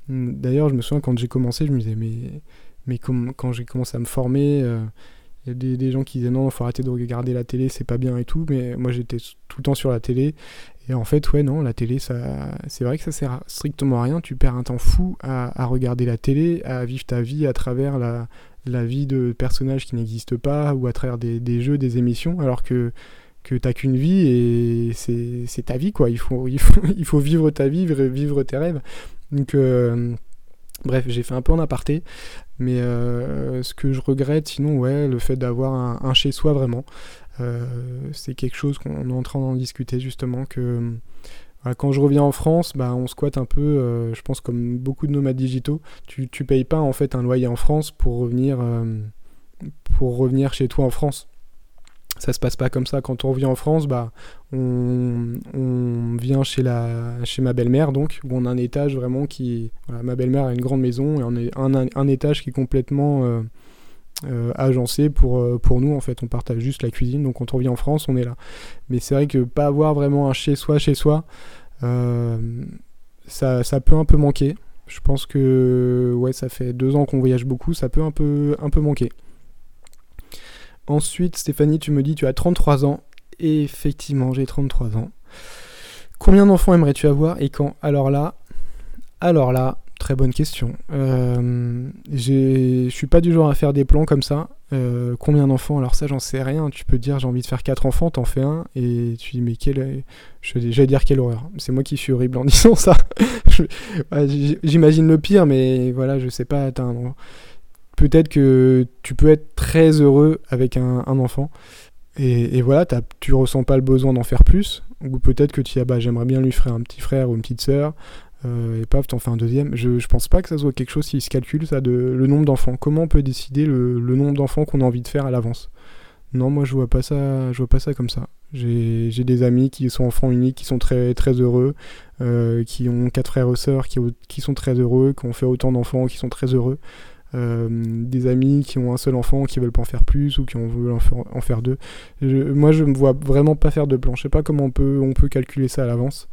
S1: hmm, d'ailleurs, je me souviens quand j'ai commencé, je me disais, mais mais quand j'ai commencé à me former, il y a des, gens qui disaient non, faut arrêter de regarder la télé, c'est pas bien et tout, mais moi j'étais tout le temps sur la télé. Et en fait, ouais, non, la télé, ça, c'est vrai que ça sert strictement à rien. Tu perds un temps fou à, regarder la télé, à vivre ta vie à travers la, vie de personnages qui n'existent pas ou à travers des, des, jeux, des émissions, alors que, que t'as qu'une vie et c'est ta vie, quoi. Il faut, il faut, il faut vivre ta vie, vivre, tes rêves. Donc, euh, Bref, j'ai fait un peu en aparté, mais euh, ce que je regrette, sinon, ouais, le fait d'avoir un, chez soi vraiment, euh, c'est quelque chose qu'on est en train d'en discuter justement, que quand je reviens en France, bah, on squatte un peu, je pense comme beaucoup de nomades digitaux. Tu, tu payes pas en fait un loyer en France pour revenir, pour revenir chez toi en France ça se passe pas comme ça. Quand on revient en France, bah, on, vient chez, la, chez ma belle-mère, donc, où on a un étage vraiment qui. ma belle-mère a une grande maison et on est un, étage qui est complètement euh, euh, agencé pour, euh, pour nous. En fait, on partage juste la cuisine, donc quand on revient en France, on est là. Mais c'est vrai que pas avoir vraiment un chez-soi, chez soi, ça, ça peut un peu manquer. Je pense que ouais, ça fait deux ans qu'on voyage beaucoup, ça peut un peu, un peu manquer. Ensuite, Stéphanie, tu me dis tu as 33 ans. Effectivement, j'ai 33 ans. Combien d'enfants aimerais-tu avoir et quand? Alors là, alors là, très bonne question. Euh, je suis pas du genre à faire des plans comme ça. Euh, combien d'enfants? Alors ça, j'en sais rien. Tu peux dire j'ai envie de faire 4 enfants, t'en fais un et tu dis mais quelle, j'allais dire quelle horreur. C'est moi qui suis horrible en disant ça. J'imagine le pire, mais voilà, je sais pas atteindre peut-être que tu peux être très heureux avec un, enfant. Et, voilà, tu ressens pas le besoin d'en faire plus. Ou peut-être que tu dis, ah bah, j'aimerais bien lui faire un petit frère ou une petite sœur. Euh, et paf, t'en fais un deuxième. Je, je pense pas que ça soit quelque chose qui se calcule, ça, de le nombre d'enfants. Comment on peut décider le, nombre d'enfants qu'on a envie de faire à l'avance? Non, moi, je vois pas ça, je vois pas ça comme ça. J'ai des amis qui sont enfants uniques, qui sont très, très heureux, euh, qui ont quatre frères et sœurs, qui, qui sont très heureux, qui ont fait autant d'enfants, qui sont très heureux. Euh, des amis qui ont un seul enfant, qui veulent pas en faire plus ou qui en veulent en faire, deux. moi, je me vois vraiment pas faire de plan. Je sais pas comment on peut, on peut calculer ça à l'avance.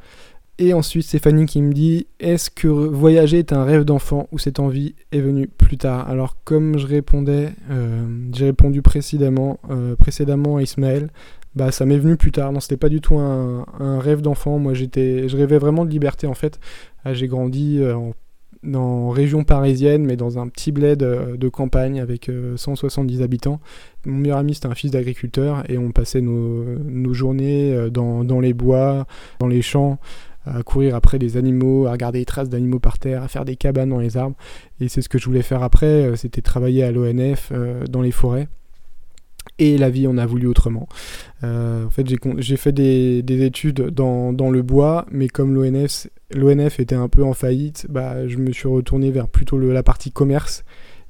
S1: Et ensuite, Stéphanie qui me dit Est-ce que voyager est un rêve d'enfant ou cette envie est venue plus tard? Alors, comme je répondais, euh, j'ai répondu précédemment, euh, précédemment à Ismaël, bah ça m'est venu plus tard. Non, c'était pas du tout un, un rêve d'enfant. Moi, j'étais, je rêvais vraiment de liberté en fait. Ah, j'ai grandi en dans région parisienne, mais dans un petit bled euh, de campagne avec 170 euh, habitants. Mon meilleur ami, c'était un fils d'agriculteur et on passait nos, journées euh, dans, dans, les bois, dans les champs, à courir après des animaux, à regarder les traces d'animaux par terre, à faire des cabanes dans les arbres. Et c'est ce que je voulais faire après, c'était travailler à l'ONF dans les forêts et la vie en a voulu autrement. en fait, j'ai fait des, des études dans, le bois, mais comme l'ONF était un peu en faillite, bah, je me suis retourné vers plutôt la partie commerce.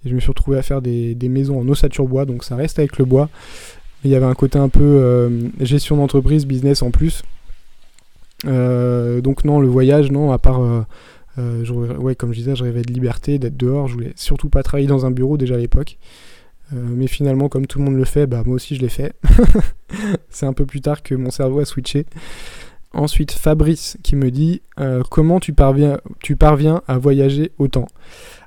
S1: Je me suis retrouvé à faire des, maisons en ossature bois, donc ça reste avec le bois. Il y avait un côté un peu euh, gestion d'entreprise, business en plus. Euh, donc non, le voyage, non, à part... Euh, ouais, comme je disais, je rêvais de liberté, d'être dehors. Je voulais surtout pas travailler dans un bureau déjà à l'époque. Mais finalement, comme tout le monde le fait, bah, moi aussi je l'ai fait. C'est un peu plus tard que mon cerveau a switché. Ensuite, Fabrice qui me dit euh, comment tu parviens, tu parviens à voyager autant?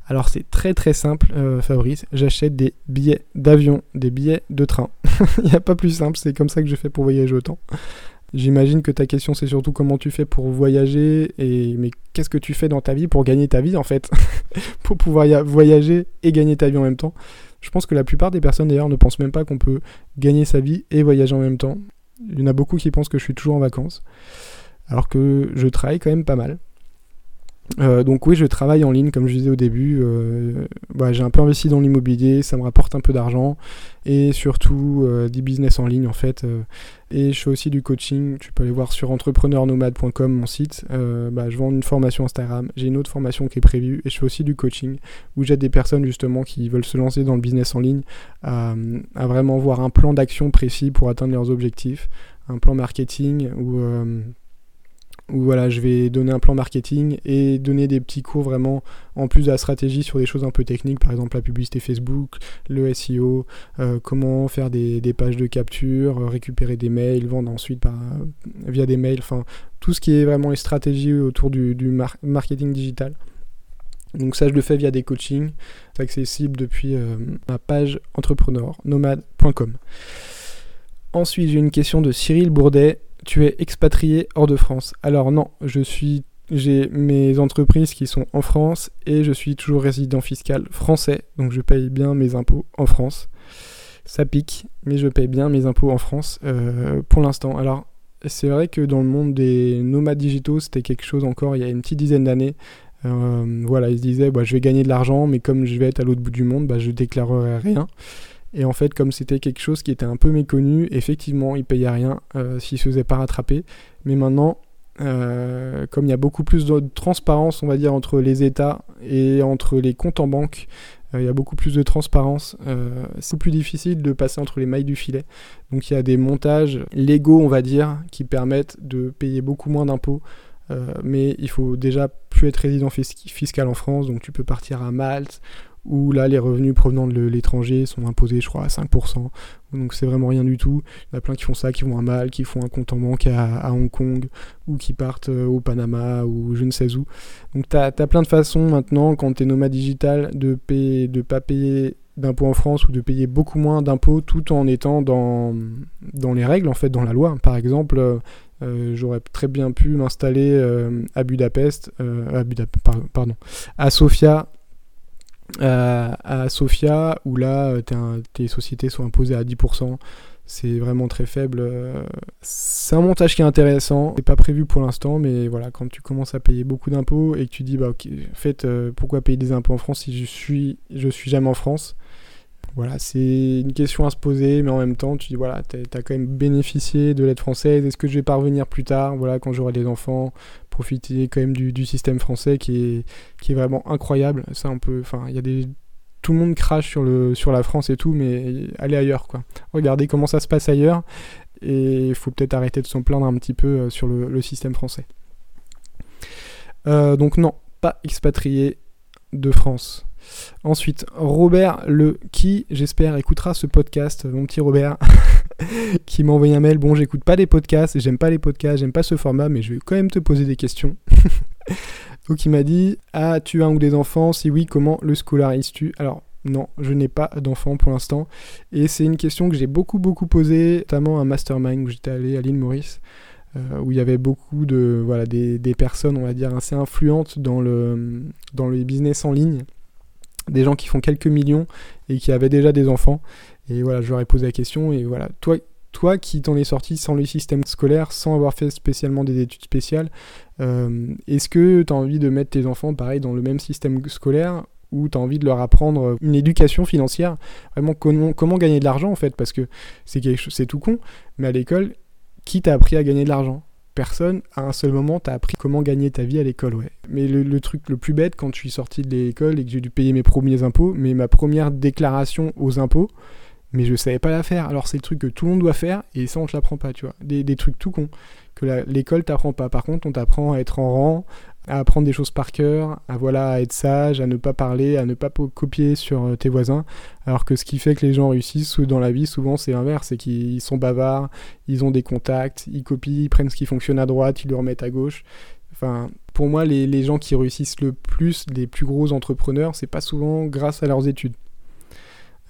S1: Alors c'est très très simple, euh, Fabrice. J'achète des billets d'avion, des billets de train. Il n'y a pas plus simple, c'est comme ça que je fais pour voyager autant. J'imagine que ta question c'est surtout comment tu fais pour voyager et mais qu'est-ce que tu fais dans ta vie pour gagner ta vie en fait? Pour pouvoir voyager et gagner ta vie en même temps. Je pense que la plupart des personnes d'ailleurs ne pensent même pas qu'on peut gagner sa vie et voyager en même temps. Il y en a beaucoup qui pensent que je suis toujours en vacances, alors que je travaille quand même pas mal. Euh, donc oui, je travaille en ligne, comme je disais au début. Euh, bah, j'ai un peu investi dans l'immobilier, ça me rapporte un peu d'argent et surtout euh, des business en ligne en fait. et je fais aussi du coaching. Tu peux aller voir sur entrepreneurnomade.com mon site. Bah, je vends une formation Instagram. J'ai une autre formation qui est prévue et je fais aussi du coaching où j'aide des personnes justement qui veulent se lancer dans le business en ligne à, à vraiment voir un plan d'action précis pour atteindre leurs objectifs, un plan marketing ou où voilà, je vais donner un plan marketing et donner des petits cours vraiment en plus de la stratégie sur des choses un peu techniques, par exemple la publicité Facebook, le SEO, euh, comment faire des, pages de capture, euh, récupérer des mails, vendre ensuite par, via des mails, enfin tout ce qui est vraiment les stratégies autour du, marketing digital. Donc ça je le fais via des coachings, c'est accessible depuis euh, ma page entrepreneur nomade.com. Ensuite j'ai une question de Cyril Bourdet tu es expatrié hors de France. Alors non, je suis j'ai mes entreprises qui sont en France et je suis toujours résident fiscal français, donc je paye bien mes impôts en France. Ça pique, mais je paye bien mes impôts en France euh, pour l'instant. Alors c'est vrai que dans le monde des nomades digitaux, c'était quelque chose encore il y a une petite dizaine d'années. Euh, voilà, ils se disaient bah, je vais gagner de l'argent, mais comme je vais être à l'autre bout du monde, bah, je déclarerai rien. Et en fait, comme c'était quelque chose qui était un peu méconnu, effectivement, il payait rien euh, s'il se faisait pas rattraper. Mais maintenant, comme il y a beaucoup plus de transparence, on va dire, entre les États et entre les comptes en banque, il y a beaucoup plus de transparence. c'est plus difficile de passer entre les mailles du filet. Donc il y a des montages légaux, on va dire, qui permettent de payer beaucoup moins d'impôts euh, mais il faut déjà plus être résident fiscal en France, donc tu peux partir à Malte, où là les revenus provenant de l'étranger sont imposés je crois à 5%, donc c'est vraiment rien du tout. Il y en a plein qui font ça, qui vont à Malte, qui font un compte en banque à, Hong Kong, ou qui partent euh, au Panama, ou je ne sais où. Donc tu as, plein de façons maintenant, quand tu es nomade digital, de ne de pas payer d'impôts en France ou de payer beaucoup moins d'impôts tout en étant dans, dans les règles, en fait, dans la loi. Par exemple, euh, j'aurais très bien pu m'installer euh, à Budapest, à Sofia, à Sofia, où là, tes sociétés sont imposées à 10%. C'est vraiment très faible. C'est un montage qui est intéressant. C'est pas prévu pour l'instant, mais voilà, quand tu commences à payer beaucoup d'impôts et que tu dis, bah, ok, en fait, pourquoi payer des impôts en France si je suis, je suis jamais en France? Voilà, c'est une question à se poser, mais en même temps, tu dis, voilà, tu as quand même bénéficié de l'aide française, est-ce que je vais parvenir plus tard, voilà, quand j'aurai des enfants, profiter quand même du, système français qui est, qui est vraiment incroyable. Ça, on peut, enfin, il y a des... Tout le monde crache sur, le, sur la France et tout, mais allez ailleurs, quoi. Regardez comment ça se passe ailleurs, et il faut peut-être arrêter de s'en plaindre un petit peu euh, sur le, système français. Euh, donc non, pas expatrié de France. Ensuite, Robert Le qui, j'espère, écoutera ce podcast, mon petit Robert, qui m'a envoyé un mail. Bon, j'écoute pas les podcasts, j'aime pas les podcasts, j'aime pas ce format, mais je vais quand même te poser des questions. Donc il m'a dit As-tu un ou des enfants? Si oui, comment le scolarises-tu? Alors, non, je n'ai pas d'enfants pour l'instant. Et c'est une question que j'ai beaucoup, beaucoup posée, notamment à un mastermind où j'étais allé à l'île Maurice. Euh, où il y avait beaucoup de voilà des, des, personnes on va dire assez influentes dans le dans le business en ligne des gens qui font quelques millions et qui avaient déjà des enfants. Et voilà, je leur ai posé la question, et voilà, toi, toi qui t'en es sorti sans le système scolaire, sans avoir fait spécialement des études spéciales, euh, est-ce que tu as envie de mettre tes enfants pareil dans le même système scolaire ou tu as envie de leur apprendre une éducation financière, vraiment comment, comment gagner de l'argent en fait, parce que c'est c'est tout con, mais à l'école, qui t'a appris à gagner de l'argent? Personne, à un seul moment, t'as appris comment gagner ta vie à l'école, ouais. Mais le, truc le plus bête, quand je suis sorti de l'école et que j'ai dû payer mes premiers impôts, mais ma première déclaration aux impôts, mais je savais pas la faire. Alors c'est le truc que tout le monde doit faire, et ça on te l'apprend pas, tu vois. Des, des trucs tout cons, que l'école t'apprend pas. Par contre, on t'apprend à être en rang, à apprendre des choses par cœur, à voilà à être sage, à ne pas parler, à ne pas copier sur euh, tes voisins. Alors que ce qui fait que les gens réussissent dans la vie, souvent c'est l'inverse, c'est qu'ils sont bavards, ils ont des contacts, ils copient, ils prennent ce qui fonctionne à droite, ils le remettent à gauche. Enfin, pour moi, les, les gens qui réussissent le plus, les plus gros entrepreneurs, c'est pas souvent grâce à leurs études.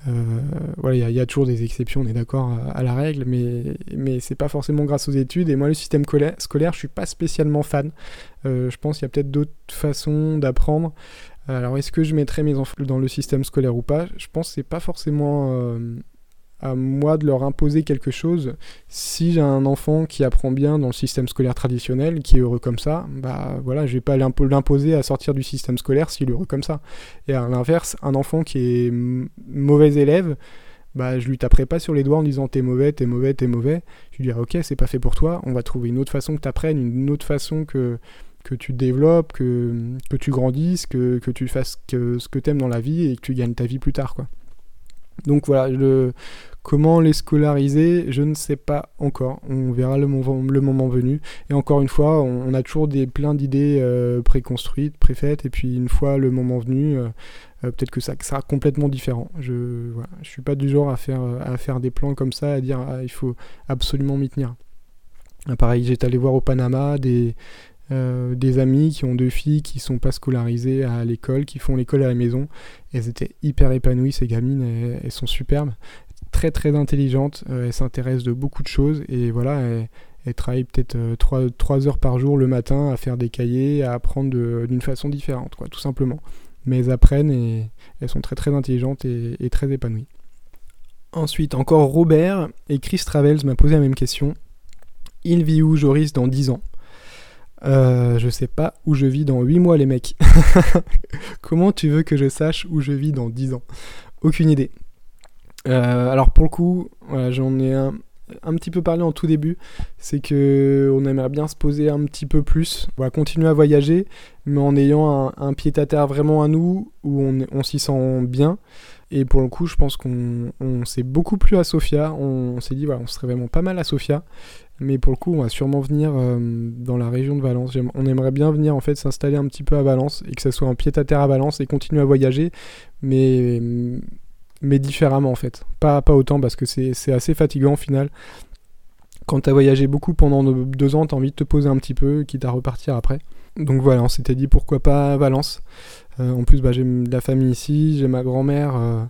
S1: Euh, voilà, il y, a toujours des exceptions, on est d'accord à, la règle, mais, mais c'est pas forcément grâce aux études. Et moi, le système scolaire, je suis pas spécialement fan. Euh, je pense qu'il y a peut-être d'autres façons d'apprendre. Alors, est-ce que je mettrais mes enfants dans le système scolaire ou pas? Je pense que c'est pas forcément euh, à moi de leur imposer quelque chose. Si j'ai un enfant qui apprend bien dans le système scolaire traditionnel, qui est heureux comme ça, bah voilà, je vais pas l'imposer à sortir du système scolaire s'il est heureux comme ça. Et à l'inverse, un enfant qui est mauvais élève, bah je lui taperai pas sur les doigts en disant t'es mauvais, t'es mauvais, t'es mauvais. Je lui dirai ok, c'est pas fait pour toi, on va trouver une autre façon que tu apprennes, une autre façon que que tu développes, que, que tu grandisses, que, que tu fasses que, ce que tu aimes dans la vie et que tu gagnes ta vie plus tard. quoi. Donc voilà, le, comment les scolariser, je ne sais pas encore. On verra le moment, le moment venu. Et encore une fois, on, a toujours des, plein d'idées euh, préconstruites, préfaites, et puis une fois le moment venu, euh, euh, peut-être que ça sera complètement différent. Je ne je suis pas du genre à faire, à faire des plans comme ça, à dire ah, il faut absolument m'y tenir. Pareil, j'étais allé voir au Panama des, euh, des amis qui ont deux filles qui sont pas scolarisées à l'école, qui font l'école à la maison. elles étaient hyper épanouies, ces gamines, elles, sont superbes, très très intelligentes, euh, elles s'intéressent de beaucoup de choses et voilà, elles, travaillent peut-être 3, euh, heures par jour le matin à faire des cahiers, à apprendre d'une façon différente, quoi, tout simplement. Mais elles apprennent et elles sont très très intelligentes et, et très épanouies. Ensuite, encore Robert et Chris Travels m'a posé la même question. Il vit où Joris dans 10 ans? Euh, je sais pas où je vis dans 8 mois, les mecs. Comment tu veux que je sache où je vis dans 10 ans? Aucune idée. Euh, alors pour le coup, j'en ai un un petit peu parlé en tout début, c'est que on aimerait bien se poser un petit peu plus, on va continuer à voyager, mais en ayant un, pied à terre vraiment à nous, où on, s'y sent bien. Et pour le coup, je pense qu'on s'est beaucoup plus à Sofia. On, s'est dit, voilà, on serait vraiment pas mal à Sofia. Mais pour le coup, on va sûrement venir euh, dans la région de Valence. On aimerait bien venir en fait s'installer un petit peu à Valence et que ça soit un pied à terre à Valence et continuer à voyager, mais mais différemment en fait. Pas, pas autant parce que c'est assez fatigant au final. Quand tu as voyagé beaucoup pendant deux ans, tu as envie de te poser un petit peu, quitte à repartir après. Donc voilà, on s'était dit pourquoi pas Valence. Euh, en plus, bah, j'ai de la famille ici, j'ai ma grand-mère euh,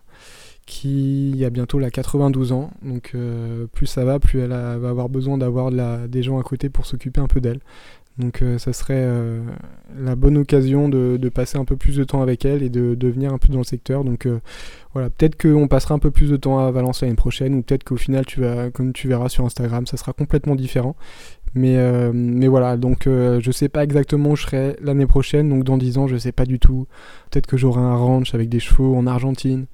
S1: qui a bientôt la 92 ans. Donc euh, plus ça va, plus elle va avoir besoin d'avoir des gens à côté pour s'occuper un peu d'elle. Donc euh, ça serait euh, la bonne occasion de, passer un peu plus de temps avec elle et de, venir un peu dans le secteur. Donc voilà, peut-être qu'on passera un peu plus de temps à Valence l'année prochaine, ou peut-être qu'au final, tu vas, comme tu verras sur Instagram, ça sera complètement différent. Mais, mais voilà, donc je sais pas exactement où je serai l'année prochaine, donc dans 10 ans, je sais pas du tout. Peut-être que j'aurai un ranch avec des chevaux en Argentine.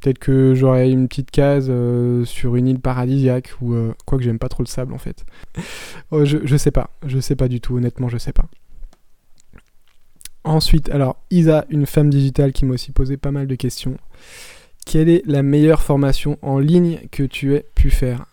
S1: Peut-être que j'aurai une petite case euh, sur une île paradisiaque ou euh, quoi que j'aime pas trop le sable en fait. Oh, je, je sais pas, je sais pas du tout, honnêtement, je sais pas. Ensuite, alors Isa, une femme digitale qui m'a aussi posé pas mal de questions. Quelle est la meilleure formation en ligne que tu aies pu faire?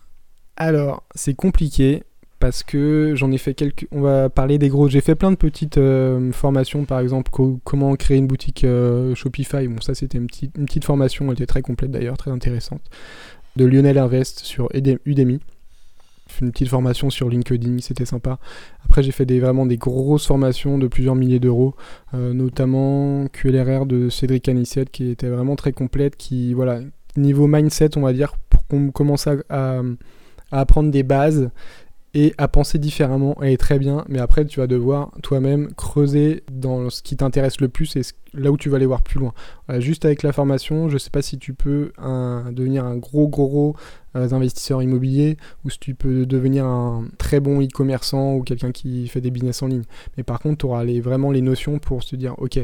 S1: Alors, c'est compliqué parce que j'en ai fait quelques. On va parler des gros. J'ai fait plein de petites euh, formations, par exemple, comment créer une boutique euh, Shopify. Bon, ça c'était une petite, formation, elle était très complète d'ailleurs, très intéressante. De Lionel Invest sur Udemy. Une petite formation sur LinkedIn, c'était sympa. Après, j'ai fait des, vraiment des grosses formations de plusieurs milliers d'euros, euh, notamment QLRR de Cédric Anissette, qui était vraiment très complète, qui, voilà, niveau mindset, on va dire, pour qu'on commence à apprendre des bases et à penser différemment, elle est très bien, mais après tu vas devoir toi-même creuser dans ce qui t'intéresse le plus et là où tu vas aller voir plus loin. juste avec la formation, je sais pas si tu peux devenir un gros gros gros euh, investisseur immobilier ou si tu peux devenir un très bon e-commerçant ou quelqu'un qui fait des business en ligne. Mais par contre, tu auras vraiment les notions pour se dire, ok,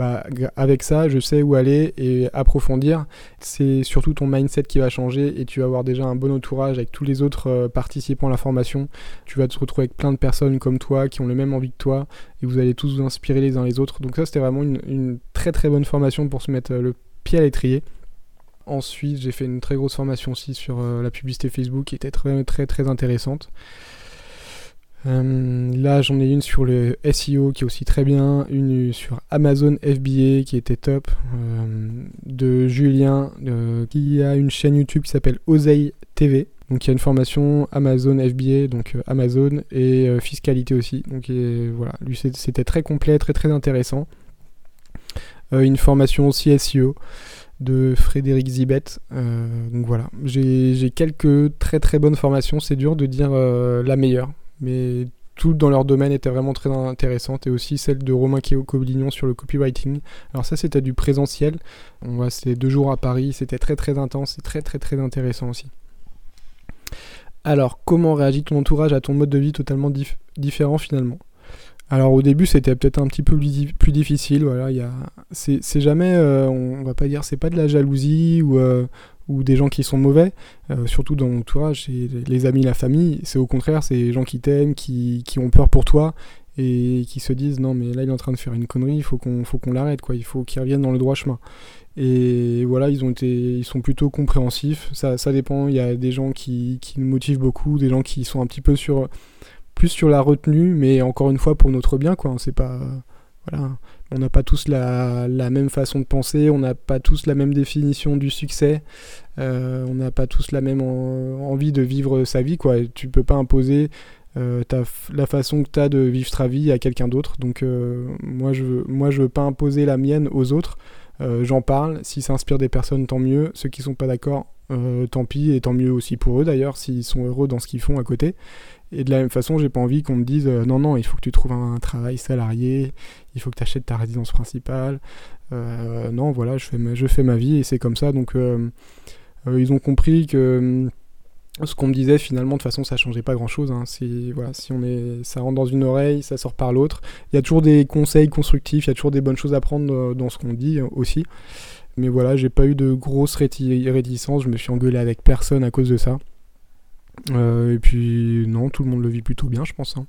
S1: bah, avec ça, je sais où aller et approfondir. C'est surtout ton mindset qui va changer et tu vas avoir déjà un bon entourage avec tous les autres euh, participants à la formation. Tu vas te retrouver avec plein de personnes comme toi qui ont le même envie que toi et vous allez tous vous inspirer les uns les autres. Donc ça, c'était vraiment une, très très bonne formation pour se mettre euh, le pied à l'étrier. Ensuite, j'ai fait une très grosse formation aussi sur euh, la publicité Facebook qui était très très très intéressante. Euh, là, j'en ai une sur le SEO qui est aussi très bien, une sur Amazon FBA qui était top, euh, de Julien euh, qui a une chaîne YouTube qui s'appelle Oseille TV. Donc il y a une formation Amazon FBA, donc Amazon et fiscalité aussi. Donc voilà, lui c'était très complet, très très intéressant. une formation aussi SEO de Frédéric Zibet. donc voilà, j'ai quelques très très bonnes formations. C'est dur de dire la meilleure mais tout dans leur domaine était vraiment très intéressante et aussi celle de Romain Cobilignon sur le copywriting. Alors ça c'était du présentiel, on voit c'était deux jours à Paris, c'était très très intense et très très très intéressant aussi. Alors comment réagit ton entourage à ton mode de vie totalement différent finalement? Alors au début c'était peut-être un petit peu plus, difficile, voilà, a... c'est jamais, euh, on va pas dire, c'est pas de la jalousie ou, euh, ou des gens qui sont mauvais, euh, surtout dans mon entourage, c'est les amis, la famille, c'est au contraire, c'est les gens qui t'aiment, qui, qui, ont peur pour toi et qui se disent non mais là il est en train de faire une connerie, il faut qu'on faut l'arrête quoi, il faut qu'il revienne dans le droit chemin. Et voilà, ils ont été ils sont plutôt compréhensifs, ça, ça dépend, il y a des gens qui, qui nous motivent beaucoup, des gens qui sont un petit peu sur plus sur la retenue, mais encore une fois pour notre bien quoi, c'est pas voilà, on n'a pas tous la, même façon de penser, on n'a pas tous la même définition du succès, euh, on n'a pas tous la même envie de vivre sa vie. Quoi. Tu peux pas imposer euh, la façon que tu as de vivre ta vie à quelqu'un d'autre. Donc euh, moi, je veux, moi je veux pas imposer la mienne aux autres. J'en parle, si ça inspire des personnes, tant mieux. Ceux qui sont pas d'accord, tant pis, et tant mieux aussi pour eux d'ailleurs, s'ils sont heureux dans ce qu'ils font à côté. Et de la même façon, j'ai pas envie qu'on me dise non, non, il faut que tu trouves un, travail salarié, il faut que tu achètes ta résidence principale. Euh, non, voilà, je fais, ma, je fais ma vie et c'est comme ça. Donc, euh, ils ont compris que ce qu'on me disait finalement de toute façon ça changeait pas grand chose hein. si voilà si on est ça rentre dans une oreille ça sort par l'autre il y a toujours des conseils constructifs il y a toujours des bonnes choses à prendre dans ce qu'on dit aussi mais voilà j'ai pas eu de grosses réticences je me suis engueulé avec personne à cause de ça et puis non, tout le monde le vit plutôt bien, je pense. Hein.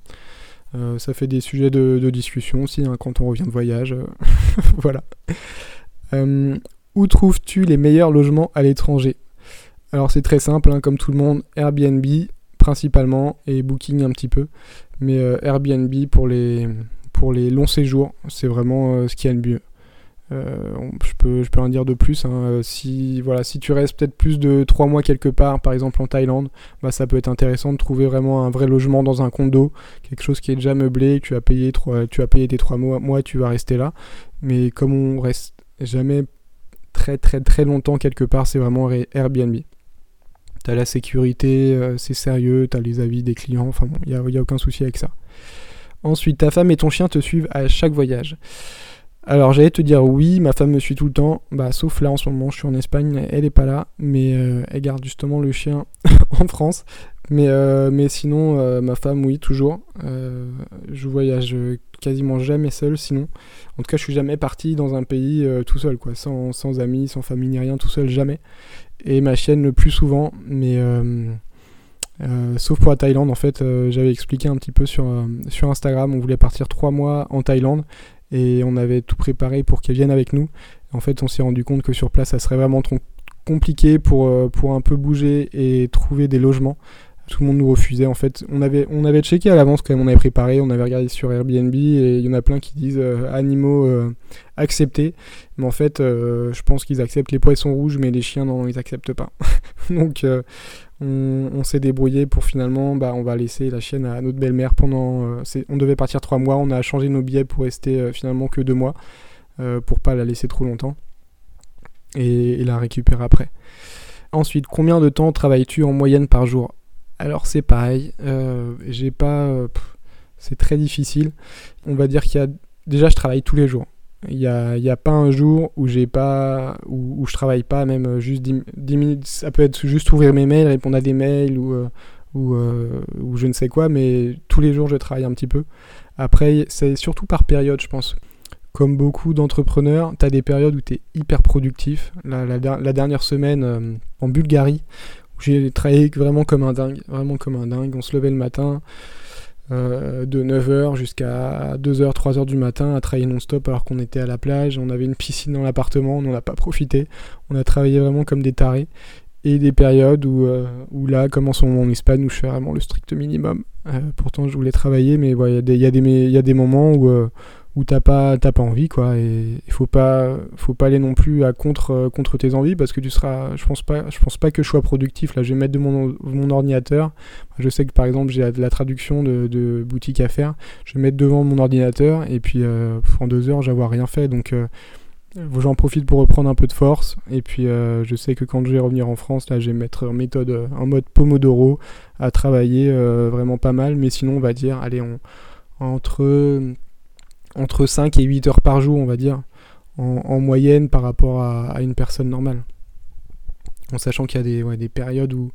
S1: Ça fait des sujets de, discussion aussi hein, quand on revient de voyage. voilà. où trouves-tu les meilleurs logements à l'étranger? Alors c'est très simple, hein, comme tout le monde, Airbnb principalement et Booking un petit peu. Mais Airbnb pour les, pour les longs séjours, c'est vraiment ce qui a le mieux. Euh, je, peux, je peux en dire de plus. Hein. Euh, si, voilà, si tu restes peut-être plus de 3 mois quelque part, par exemple en Thaïlande, bah, ça peut être intéressant de trouver vraiment un vrai logement dans un condo, quelque chose qui est déjà meublé, tu as payé, tu as payé tes 3 mois, moi tu vas rester là. Mais comme on reste jamais très très très longtemps quelque part, c'est vraiment Airbnb. T'as la sécurité, euh, c'est sérieux, t'as les avis des clients, enfin bon, il n'y a, y a aucun souci avec ça. Ensuite, ta femme et ton chien te suivent à chaque voyage. Alors j'allais te dire oui, ma femme me suit tout le temps, bah sauf là en ce moment, je suis en Espagne, elle est pas là, mais euh, elle garde justement le chien en France. Mais, euh, sinon, euh, ma femme, oui, toujours. je voyage quasiment jamais seul, sinon. En tout cas, je suis jamais parti dans un pays tout seul, quoi, sans, sans, amis, sans famille ni rien, tout seul, jamais. Et ma chienne le plus souvent, mais sauf pour la Thaïlande, en fait, j'avais expliqué un petit peu sur Instagram, on voulait partir trois mois en Thaïlande et on avait tout préparé pour qu'elle vienne avec nous. En fait, on s'est rendu compte que sur place, ça serait vraiment trop compliqué pour, euh, pour un peu bouger et trouver des logements. Tout le monde nous refusait en fait. On avait, on avait checké à l'avance quand même, on avait préparé, on avait regardé sur Airbnb et il y en a plein qui disent euh, animaux euh, acceptés. Mais en fait, je pense qu'ils acceptent les poissons rouges, mais les chiens, non, ils acceptent pas. Donc on, s'est débrouillé pour finalement, bah, on va laisser la chienne à notre belle-mère pendant. Euh, on devait partir trois mois, on a changé nos billets pour rester euh, finalement que deux mois, euh, pour pas la laisser trop longtemps et, la récupérer après. Ensuite, combien de temps travailles-tu en moyenne par jour? Alors c'est pareil, pas. c'est très difficile. On va dire qu'il y a. Déjà, je travaille tous les jours. Il n'y a, y a, pas un jour où pas où, je travaille pas, même juste 10, minutes. Ça peut être juste ouvrir mes mails, répondre à des mails ou, euh, euh, ou, je ne sais quoi, mais tous les jours je travaille un petit peu. Après, c'est surtout par période, je pense. Comme beaucoup d'entrepreneurs, tu as des périodes où tu es hyper productif. La, la, dernière semaine euh, en Bulgarie, j'ai travaillé vraiment comme un vraiment comme un dingue. On se levait le matin. Euh, de 9h jusqu'à 2h, 3h du matin à travailler non-stop alors qu'on était à la plage, on avait une piscine dans l'appartement, on n'en a pas profité, on a travaillé vraiment comme des tarés. Et des périodes où, euh, où là, comme en ce moment en Espagne, où je fais vraiment le strict minimum. Euh, pourtant, je voulais travailler, mais il y, y, y, a des moments où, où t'as pas t'as pas envie quoi. Et il faut pas faut pas aller non plus à contre euh, contre tes envies parce que tu seras je pense pas je pense pas que je sois productif. Là je vais mettre de mon, ordinateur. Je sais que par exemple j'ai de la traduction de, de, boutique à faire. Je vais mettre devant mon ordinateur et puis euh, en deux heures j'avoir rien fait. Donc euh, j'en profite pour reprendre un peu de force. Et puis je sais que quand je vais revenir en France là je vais mettre en méthode en mode Pomodoro à travailler vraiment pas mal. Mais sinon on va dire allez on entre entre 5 et 8 heures par jour, on va dire, en, moyenne par rapport à, une personne normale. En sachant qu'il y a des, des périodes où,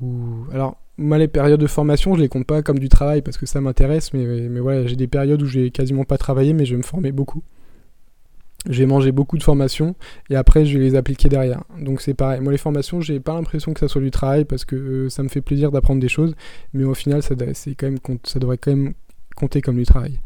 S1: où, Alors, moi, les périodes de formation, je les compte pas comme du travail parce que ça m'intéresse, mais, mais voilà, j'ai des périodes où j'ai quasiment pas travaillé, mais je vais me former beaucoup. Je vais manger beaucoup de formations et après je vais les appliquer derrière. Donc c'est pareil. Moi les formations, j'ai pas l'impression que ça soit du travail parce que euh, ça me fait plaisir d'apprendre des choses, mais au final ça, quand même, ça devrait quand même compter comme du travail.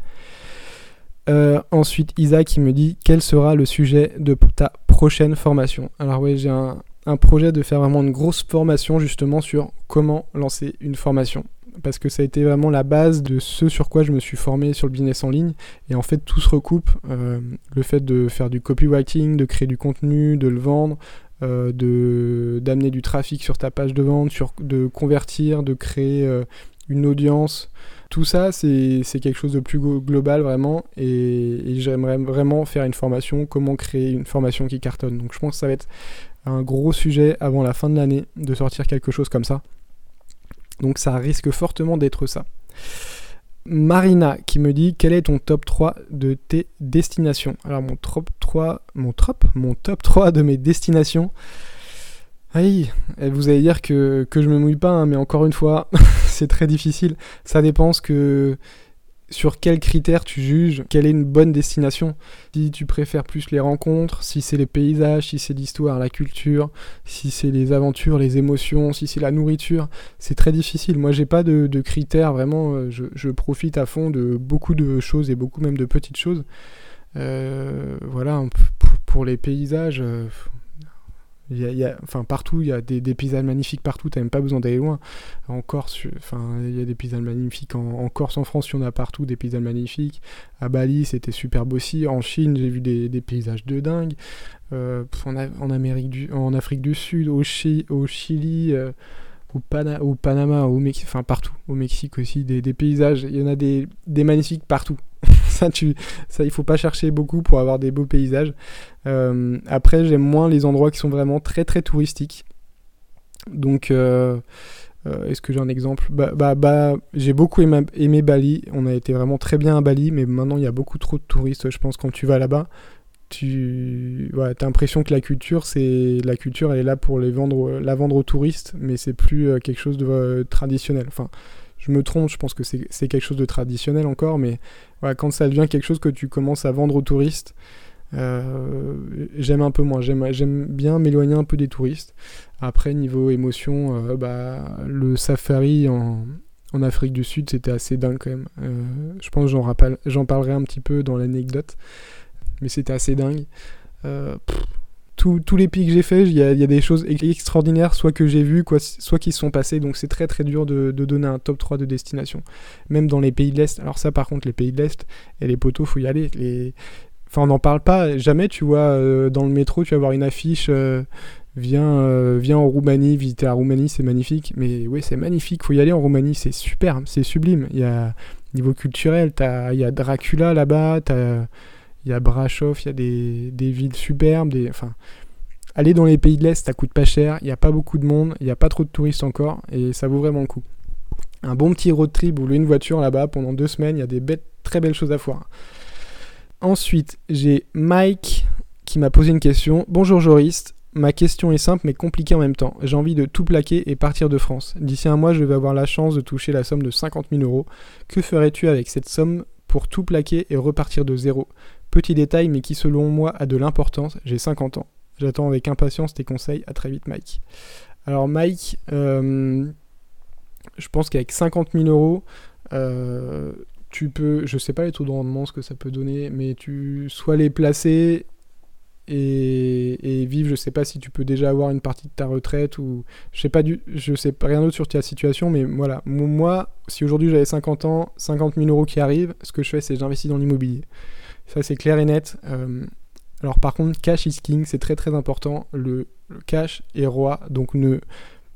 S1: Euh, ensuite, Isaac qui me dit quel sera le sujet de ta prochaine formation? Alors oui, j'ai un, projet de faire vraiment une grosse formation justement sur comment lancer une formation. Parce que ça a été vraiment la base de ce sur quoi je me suis formé sur le business en ligne. Et en fait, tout se recoupe. Euh, le fait de faire du copywriting, de créer du contenu, de le vendre, euh, de d'amener du trafic sur ta page de vente, de convertir, de créer une audience, tout ça, c'est quelque chose de plus global vraiment. Et, j'aimerais vraiment faire une formation, comment créer une formation qui cartonne. Donc je pense que ça va être un gros sujet avant la fin de l'année de sortir quelque chose comme ça. Donc ça risque fortement d'être ça. Marina qui me dit quel est ton top 3 de tes destinations? Alors mon top 3, mon top, mon top 3 de mes destinations. Oui, vous allez dire que, que je me mouille pas, hein, mais encore une fois, c'est très difficile. Ça dépend que, sur quels critères tu juges quelle est une bonne destination. Si tu préfères plus les rencontres, si c'est les paysages, si c'est l'histoire, la culture, si c'est les aventures, les émotions, si c'est la nourriture, c'est très difficile. Moi, j'ai pas de, critères vraiment. Euh, je, profite à fond de beaucoup de choses et beaucoup même de petites choses. Euh, voilà, pour, les paysages. Il y a, enfin, partout, il y a des, paysages magnifiques partout, t'as même pas besoin d'aller loin. En Corse, enfin, il y a des paysages magnifiques. En, Corse, en France, il y en a partout des paysages magnifiques. À Bali, c'était superbe aussi. En Chine, j'ai vu des, paysages de dingue. Euh, en, Amérique du, en Afrique du Sud, au, Chili, euh, au, Panama, au Mexique, enfin partout. Au Mexique aussi, des, paysages. Il y en a des, des magnifiques partout. ça, tu, ça, il faut pas chercher beaucoup pour avoir des beaux paysages. Euh, après, j'aime moins les endroits qui sont vraiment très très touristiques. Donc, euh, euh, est-ce que j'ai un exemple? Bah, bah, bah, J'ai beaucoup aimé, Bali. On a été vraiment très bien à Bali, mais maintenant il y a beaucoup trop de touristes. Je pense quand tu vas là-bas, tu as l'impression que la culture, c'est la culture, elle est là pour les vendre, la vendre aux touristes, mais c'est plus quelque chose de traditionnel. Enfin, je me trompe, je pense que c'est quelque chose de traditionnel encore, mais quand ça devient quelque chose que tu commences à vendre aux touristes, euh, j'aime un peu moins. J'aime bien m'éloigner un peu des touristes. Après, niveau émotion, euh, bah, le safari en, Afrique du Sud, c'était assez dingue quand même. Euh, je pense que j'en parlerai un petit peu dans l'anecdote, mais c'était assez dingue tous les pays que j'ai fait, il y, a des choses extraordinaires, soit que j'ai vues, soit qui se sont passées. Donc c'est très très dur de, donner un top 3 de destination. Même dans les pays de l'Est. Alors ça par contre, les pays de l'Est, et les poteaux, faut y aller. Les... Enfin, on n'en parle pas. Jamais, tu vois, euh, dans le métro, tu vas avoir une affiche. Euh, viens, euh, viens en Roumanie, visiter la Roumanie, c'est magnifique. Mais oui, c'est magnifique, faut y aller en Roumanie, c'est super, c'est sublime. Il y a, niveau culturel, il y a Dracula là-bas, il y a Brasov, il y a des, villes superbes. Enfin, aller dans les pays de l'Est, ça coûte pas cher, il n'y a pas beaucoup de monde, il n'y a pas trop de touristes encore, et ça vaut vraiment le coup. Un bon petit road trip ou une voiture là-bas pendant deux semaines, il y a des bêtes, très belles choses à voir. Ensuite, j'ai Mike qui m'a posé une question. Bonjour Joris, ma question est simple mais compliquée en même temps. J'ai envie de tout plaquer et partir de France. D'ici un mois, je vais avoir la chance de toucher la somme de 50 000 euros. Que ferais-tu avec cette somme pour tout plaquer et repartir de zéro? Petit détail, mais qui selon moi a de l'importance, j'ai 50 ans. J'attends avec impatience tes conseils. À très vite, Mike. Alors, Mike, euh, je pense qu'avec 50 000 euros, euh, tu peux, je sais pas les taux de rendement, ce que ça peut donner, mais tu soit les placer et, vivre. Je sais pas si tu peux déjà avoir une partie de ta retraite ou je sais pas du, je sais rien d'autre sur ta situation, mais voilà. Moi, si aujourd'hui j'avais 50 ans, 50 000 euros qui arrivent, ce que je fais, c'est j'investis dans l'immobilier. Ça, c'est clair et net. Euh, alors, par contre, cash is king, c'est très très important. Le, cash est roi, donc ne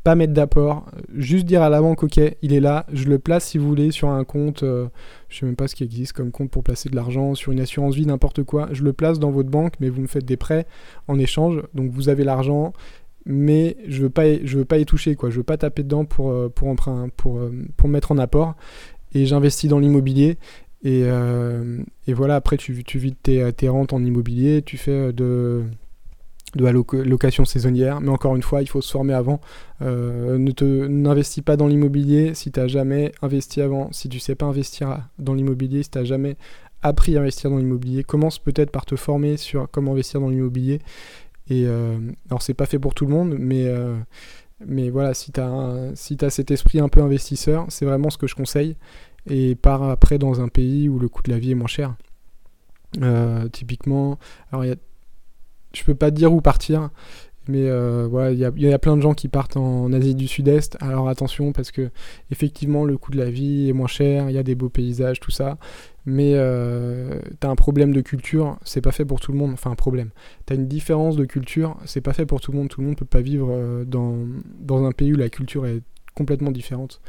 S1: pas mettre d'apport. Juste dire à la banque, ok, il est là, je le place si vous voulez sur un compte. Euh, je sais même pas ce qui existe comme compte pour placer de l'argent, sur une assurance vie, n'importe quoi. Je le place dans votre banque, mais vous me faites des prêts en échange. Donc, vous avez l'argent mais je veux pas je veux pas y toucher quoi je veux pas taper dedans pour euh, pour emprunt pour pour mettre en apport et j'investis dans l'immobilier et, euh, et, voilà, après, tu, tu vides tes, tes, rentes en immobilier, tu fais de, de la location saisonnière. Mais encore une fois, il faut se former avant. Euh, ne te, n'investis pas dans l'immobilier si tu n'as jamais investi avant. Si tu sais pas investir dans l'immobilier, si tu n'as jamais appris à investir dans l'immobilier, commence peut-être par te former sur comment investir dans l'immobilier. Et euh, alors, c'est pas fait pour tout le monde, mais. Euh, mais voilà, si tu as, si as cet esprit un peu investisseur, c'est vraiment ce que je conseille et part après dans un pays où le coût de la vie est moins cher. Typiquement, alors y a, je peux pas dire où partir, mais euh, voilà, il y, a plein de gens qui partent en Asie du Sud-Est. Alors attention parce que effectivement le coût de la vie est moins cher, il y a des beaux paysages, tout ça. Mais euh, tu as un problème de culture, c'est pas fait pour tout le monde. Enfin un problème. Tu as une différence de culture, c'est pas fait pour tout le monde. Tout le monde peut pas vivre dans, dans un pays où la culture est complètement différente.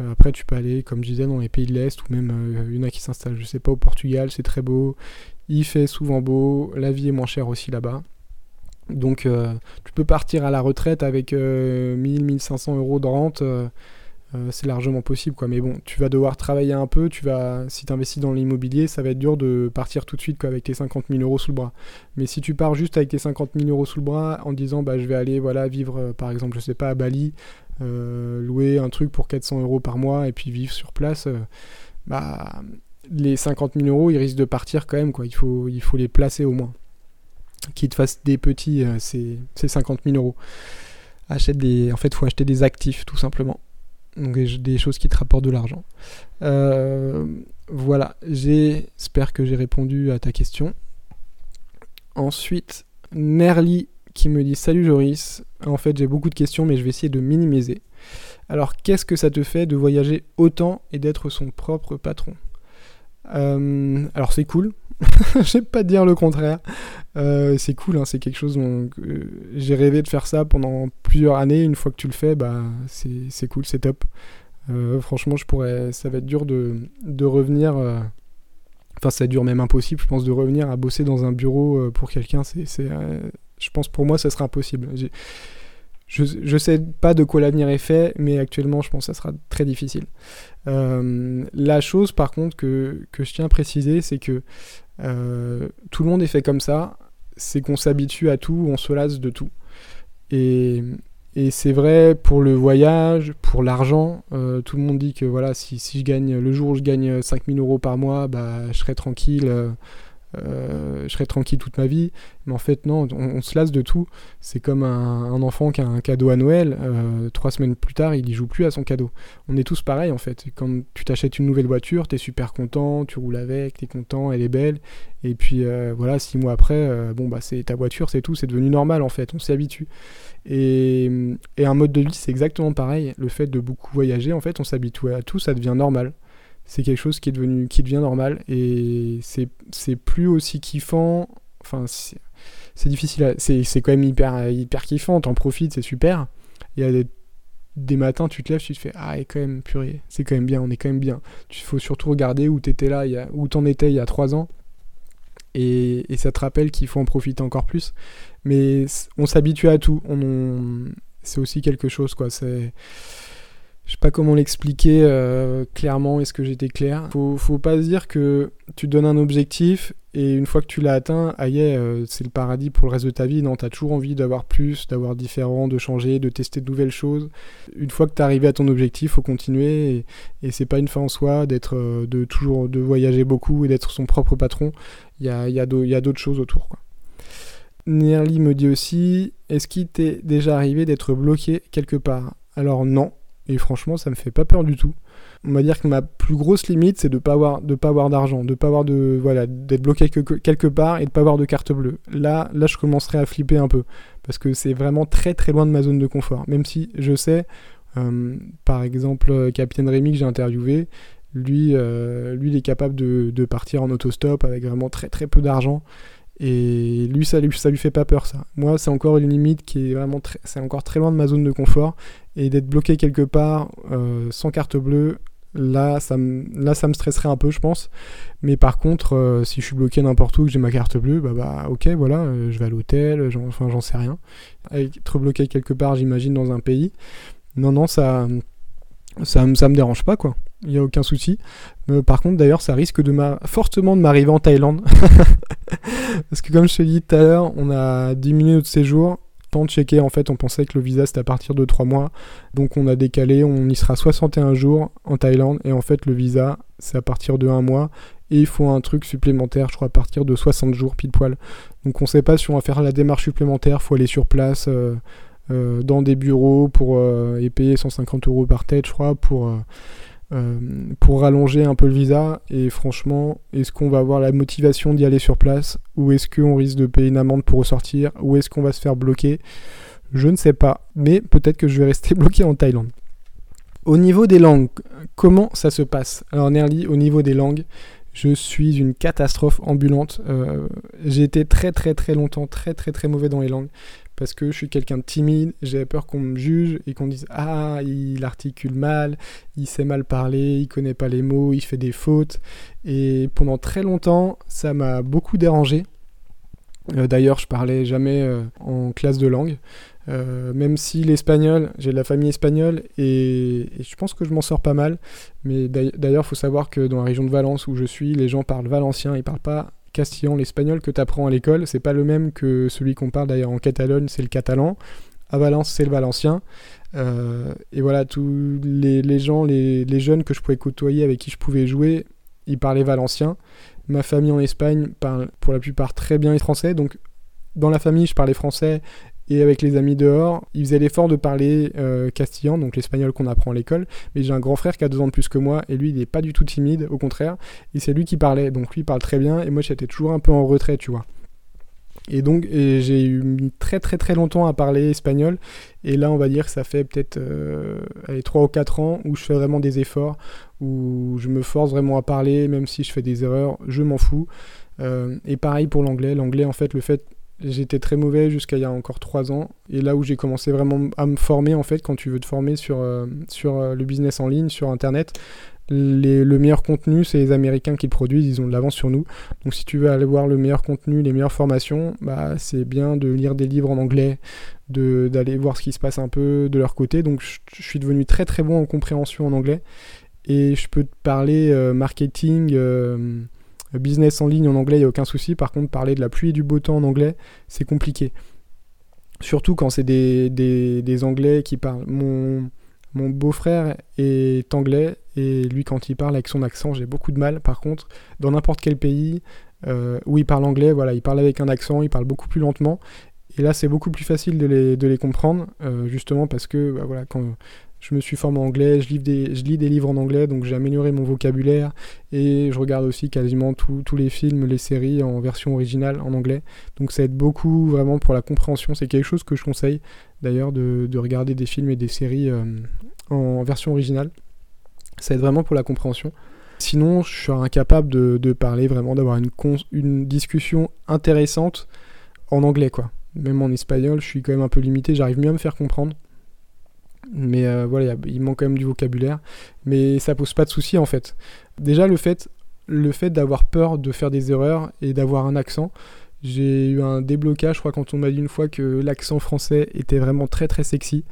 S1: Euh, après, tu peux aller, comme je disais, dans les pays de l'Est, ou même euh, il y en a qui s'installent, je sais pas, au Portugal, c'est très beau, il fait souvent beau, la vie est moins chère aussi là-bas. Donc, euh, tu peux partir à la retraite avec 1000-1500 euros de rente, c'est largement possible, quoi. Mais bon, tu vas devoir travailler un peu, tu vas, si tu investis dans l'immobilier, ça va être dur de partir tout de suite, avec tes 50 000 euros sous le bras. Mais si tu pars juste avec tes 50 000 euros sous le bras en disant, bah, je vais aller, voilà, vivre, par exemple, je sais pas, à Bali, euh, louer un truc pour 400 euros par mois et puis vivre sur place, euh, bah, les 50 000 euros, ils risquent de partir quand même. Quoi. Il, faut, il faut les placer au moins. Qu'ils te fassent des petits, euh, c'est 50 000 euros. Achète des, en fait, il faut acheter des actifs tout simplement. Donc des choses qui te rapportent de l'argent. Euh, voilà, j'espère que j'ai répondu à ta question. Ensuite, Nerly qui me dit Salut Joris, en fait j'ai beaucoup de questions mais je vais essayer de minimiser. Alors qu'est-ce que ça te fait de voyager autant et d'être son propre patron? Euh, Alors c'est cool, je vais pas dire le contraire. Euh, c'est cool, hein, c'est quelque chose dont j'ai rêvé de faire ça pendant plusieurs années. Une fois que tu le fais, bah c'est cool, c'est top. Euh, franchement, je pourrais, ça va être dur de, de revenir. Enfin, ça dure même impossible, je pense, de revenir à bosser dans un bureau pour quelqu'un. C'est, je pense pour moi, ça serait impossible. Je, je sais pas de quoi l'avenir est fait, mais actuellement, je pense que ça sera très difficile. Euh, la chose, par contre, que, que, je tiens à préciser, c'est que euh, tout le monde est fait comme ça. C'est qu'on s'habitue à tout, on se lasse de tout. Et, et c'est vrai pour le voyage, pour l'argent. Euh, tout le monde dit que voilà, si, si, je gagne le jour où je gagne 5000 euros par mois, bah, je serai tranquille. Euh, je serai tranquille toute ma vie. Mais en fait, non, on, se lasse de tout. C'est comme un, enfant qui a un cadeau à Noël. Euh, trois semaines plus tard, il n'y joue plus à son cadeau. On est tous pareils en fait. Quand tu t'achètes une nouvelle voiture, tu es super content, tu roules avec, tu es content, elle est belle. Et puis euh, voilà, six mois après, bon bah c'est ta voiture, c'est tout, c'est devenu normal en fait. On s'y habitue. Et, et un mode de vie, c'est exactement pareil. Le fait de beaucoup voyager, en fait, on s'habitue à tout, ça devient normal c'est quelque chose qui est devenu qui devient normal et c'est plus aussi kiffant enfin c'est difficile c'est quand même hyper hyper kiffant t'en profites c'est super. Il y a des, matins tu te lèves tu te fais ah et quand même purée c'est quand même bien on est quand même bien. Il faut surtout regarder où t'étais là où t'en étais il y a trois ans et, et ça te rappelle qu'il faut en profiter encore plus. Mais on s'habitue à tout on c'est aussi quelque chose quoi c'est je sais pas comment l'expliquer euh, clairement, est-ce que j'étais clair? Faut, faut pas se dire que tu donnes un objectif et une fois que tu l'as atteint, aïe, euh, c'est le paradis pour le reste de ta vie. Non, tu as toujours envie d'avoir plus, d'avoir différent, de changer, de tester de nouvelles choses. Une fois que tu es arrivé à ton objectif, faut continuer et, et c'est pas une fin en soi d'être euh, de toujours de voyager beaucoup et d'être son propre patron. Il y a, d'autres choses autour. Quoi. Me dit aussi, est-ce qu'il t'est déjà arrivé d'être bloqué quelque part? Alors non, et franchement, ça me fait pas peur du tout. On va dire que ma plus grosse limite, c'est de pas avoir de pas avoir d'argent, de pas de voilà, d'être bloqué quelque, part et de pas avoir de carte bleue. Là, là, je commencerai à flipper un peu parce que c'est vraiment très très loin de ma zone de confort. Même si je sais, euh, par exemple, Capitaine Rémi que j'ai interviewé, lui, euh, il est capable de, de partir en autostop avec vraiment très très peu d'argent et lui, ça lui, ça lui fait pas peur, ça. Moi, c'est encore une limite qui est vraiment très, c'est encore très loin de ma zone de confort. Et d'être bloqué quelque part euh, sans carte bleue, là ça, me, là, ça me stresserait un peu, je pense. Mais par contre, euh, si je suis bloqué n'importe où, que j'ai ma carte bleue, bah, bah ok, voilà, euh, je vais à l'hôtel, enfin, j'en sais rien. Être bloqué quelque part, j'imagine, dans un pays. Non, non, ça, ça, ça me dérange pas, quoi il n'y a aucun souci. Euh, par contre, d'ailleurs, ça risque de fortement de m'arriver en Thaïlande. Parce que comme je te dit tout à l'heure, on a diminué notre séjour. Tant de checker, en fait, on pensait que le visa c'était à partir de 3 mois. Donc on a décalé, on y sera 61 jours en Thaïlande. Et en fait, le visa, c'est à partir de 1 mois. Et il faut un truc supplémentaire, je crois, à partir de 60 jours pile poil. Donc on ne sait pas si on va faire la démarche supplémentaire, il faut aller sur place. Euh, euh, dans des bureaux pour et payer 150 euros par tête, je crois, pour, pour rallonger un peu le visa. Et franchement, est-ce qu'on va avoir la motivation d'y aller sur place Ou est-ce qu'on risque de payer une amende pour ressortir Ou est-ce qu'on va se faire bloquer? Je ne sais pas. Mais peut-être que je vais rester bloqué en Thaïlande. Au niveau des langues, comment ça se passe? Alors Nerly, au niveau des langues, je suis une catastrophe ambulante. Euh, j'ai été très très très longtemps très très très mauvais dans les langues parce que je suis quelqu'un de timide, j'ai peur qu'on me juge et qu'on dise ah il articule mal, il sait mal parler, il connaît pas les mots, il fait des fautes et pendant très longtemps ça m'a beaucoup dérangé. Euh, d'ailleurs je parlais jamais euh, en classe de langue. Euh, même si l'espagnol, j'ai de la famille espagnole et, et je pense que je m'en sors pas mal. Mais d'ailleurs, il faut savoir que dans la région de Valence où je suis, les gens parlent valencien, ils parlent pas castillan, l'espagnol que tu apprends à l'école, c'est pas le même que celui qu'on parle d'ailleurs en Catalogne, c'est le catalan. À Valence, c'est le valencien. Euh, et voilà, tous les, gens, les, jeunes que je pouvais côtoyer, avec qui je pouvais jouer, ils parlaient valencien. Ma famille en Espagne parle pour la plupart très bien français, donc dans la famille, je parlais français et avec les amis dehors, ils faisaient l'effort de parler euh, castillan, donc l'espagnol qu'on apprend à l'école. Mais j'ai un grand frère qui a deux ans de plus que moi, et lui, il n'est pas du tout timide, au contraire. Et c'est lui qui parlait, donc lui, il parle très bien, et moi, j'étais toujours un peu en retrait, tu vois. Et donc, j'ai mis très très très longtemps à parler espagnol. Et là, on va dire que ça fait peut-être euh, 3 ou 4 ans où je fais vraiment des efforts, où je me force vraiment à parler, même si je fais des erreurs, je m'en fous. Euh, et pareil pour l'anglais. L'anglais, en fait, le fait J'étais très mauvais jusqu'à il y a encore 3 ans. Et là où j'ai commencé vraiment à me former, en fait, quand tu veux te former sur, euh, sur euh, le business en ligne, sur Internet, le meilleur contenu, c'est les Américains qui le produisent, ils ont de l'avance sur nous. Donc si tu veux aller voir le meilleur contenu, les meilleures formations, bah, c'est bien de lire des livres en anglais, d'aller voir ce qui se passe un peu de leur côté. Donc je, suis devenu très très bon en compréhension en anglais. Et je peux te parler euh, marketing business en ligne en anglais, il n'y a aucun souci. Par contre, parler de la pluie et du beau temps en anglais, c'est compliqué. Surtout quand c'est des, des, Anglais qui parlent. Mon, mon beau-frère est anglais et lui, quand il parle avec son accent, j'ai beaucoup de mal. Par contre, dans n'importe quel pays euh, où il parle anglais, voilà, il parle avec un accent, il parle beaucoup plus lentement. Et là, c'est beaucoup plus facile de les, de les comprendre, euh, justement parce que bah, voilà, quand je me suis formé en anglais, je, lis des livres en anglais, donc j'ai amélioré mon vocabulaire et je regarde aussi quasiment tous les films, les séries en version originale en anglais. Donc ça aide beaucoup vraiment pour la compréhension. C'est quelque chose que je conseille d'ailleurs de, regarder des films et des séries euh, en version originale. Ça aide vraiment pour la compréhension. Sinon, je suis incapable de, parler vraiment, d'avoir une, une discussion intéressante en anglais, quoi. Même en espagnol, je suis quand même un peu limité, j'arrive mieux à me faire comprendre. Mais euh, voilà, il manque quand même du vocabulaire. Mais ça pose pas de souci en fait. Déjà, le fait, le fait d'avoir peur de faire des erreurs et d'avoir un accent, j'ai eu un déblocage, je crois, quand on m'a dit une fois que l'accent français était vraiment très très sexy.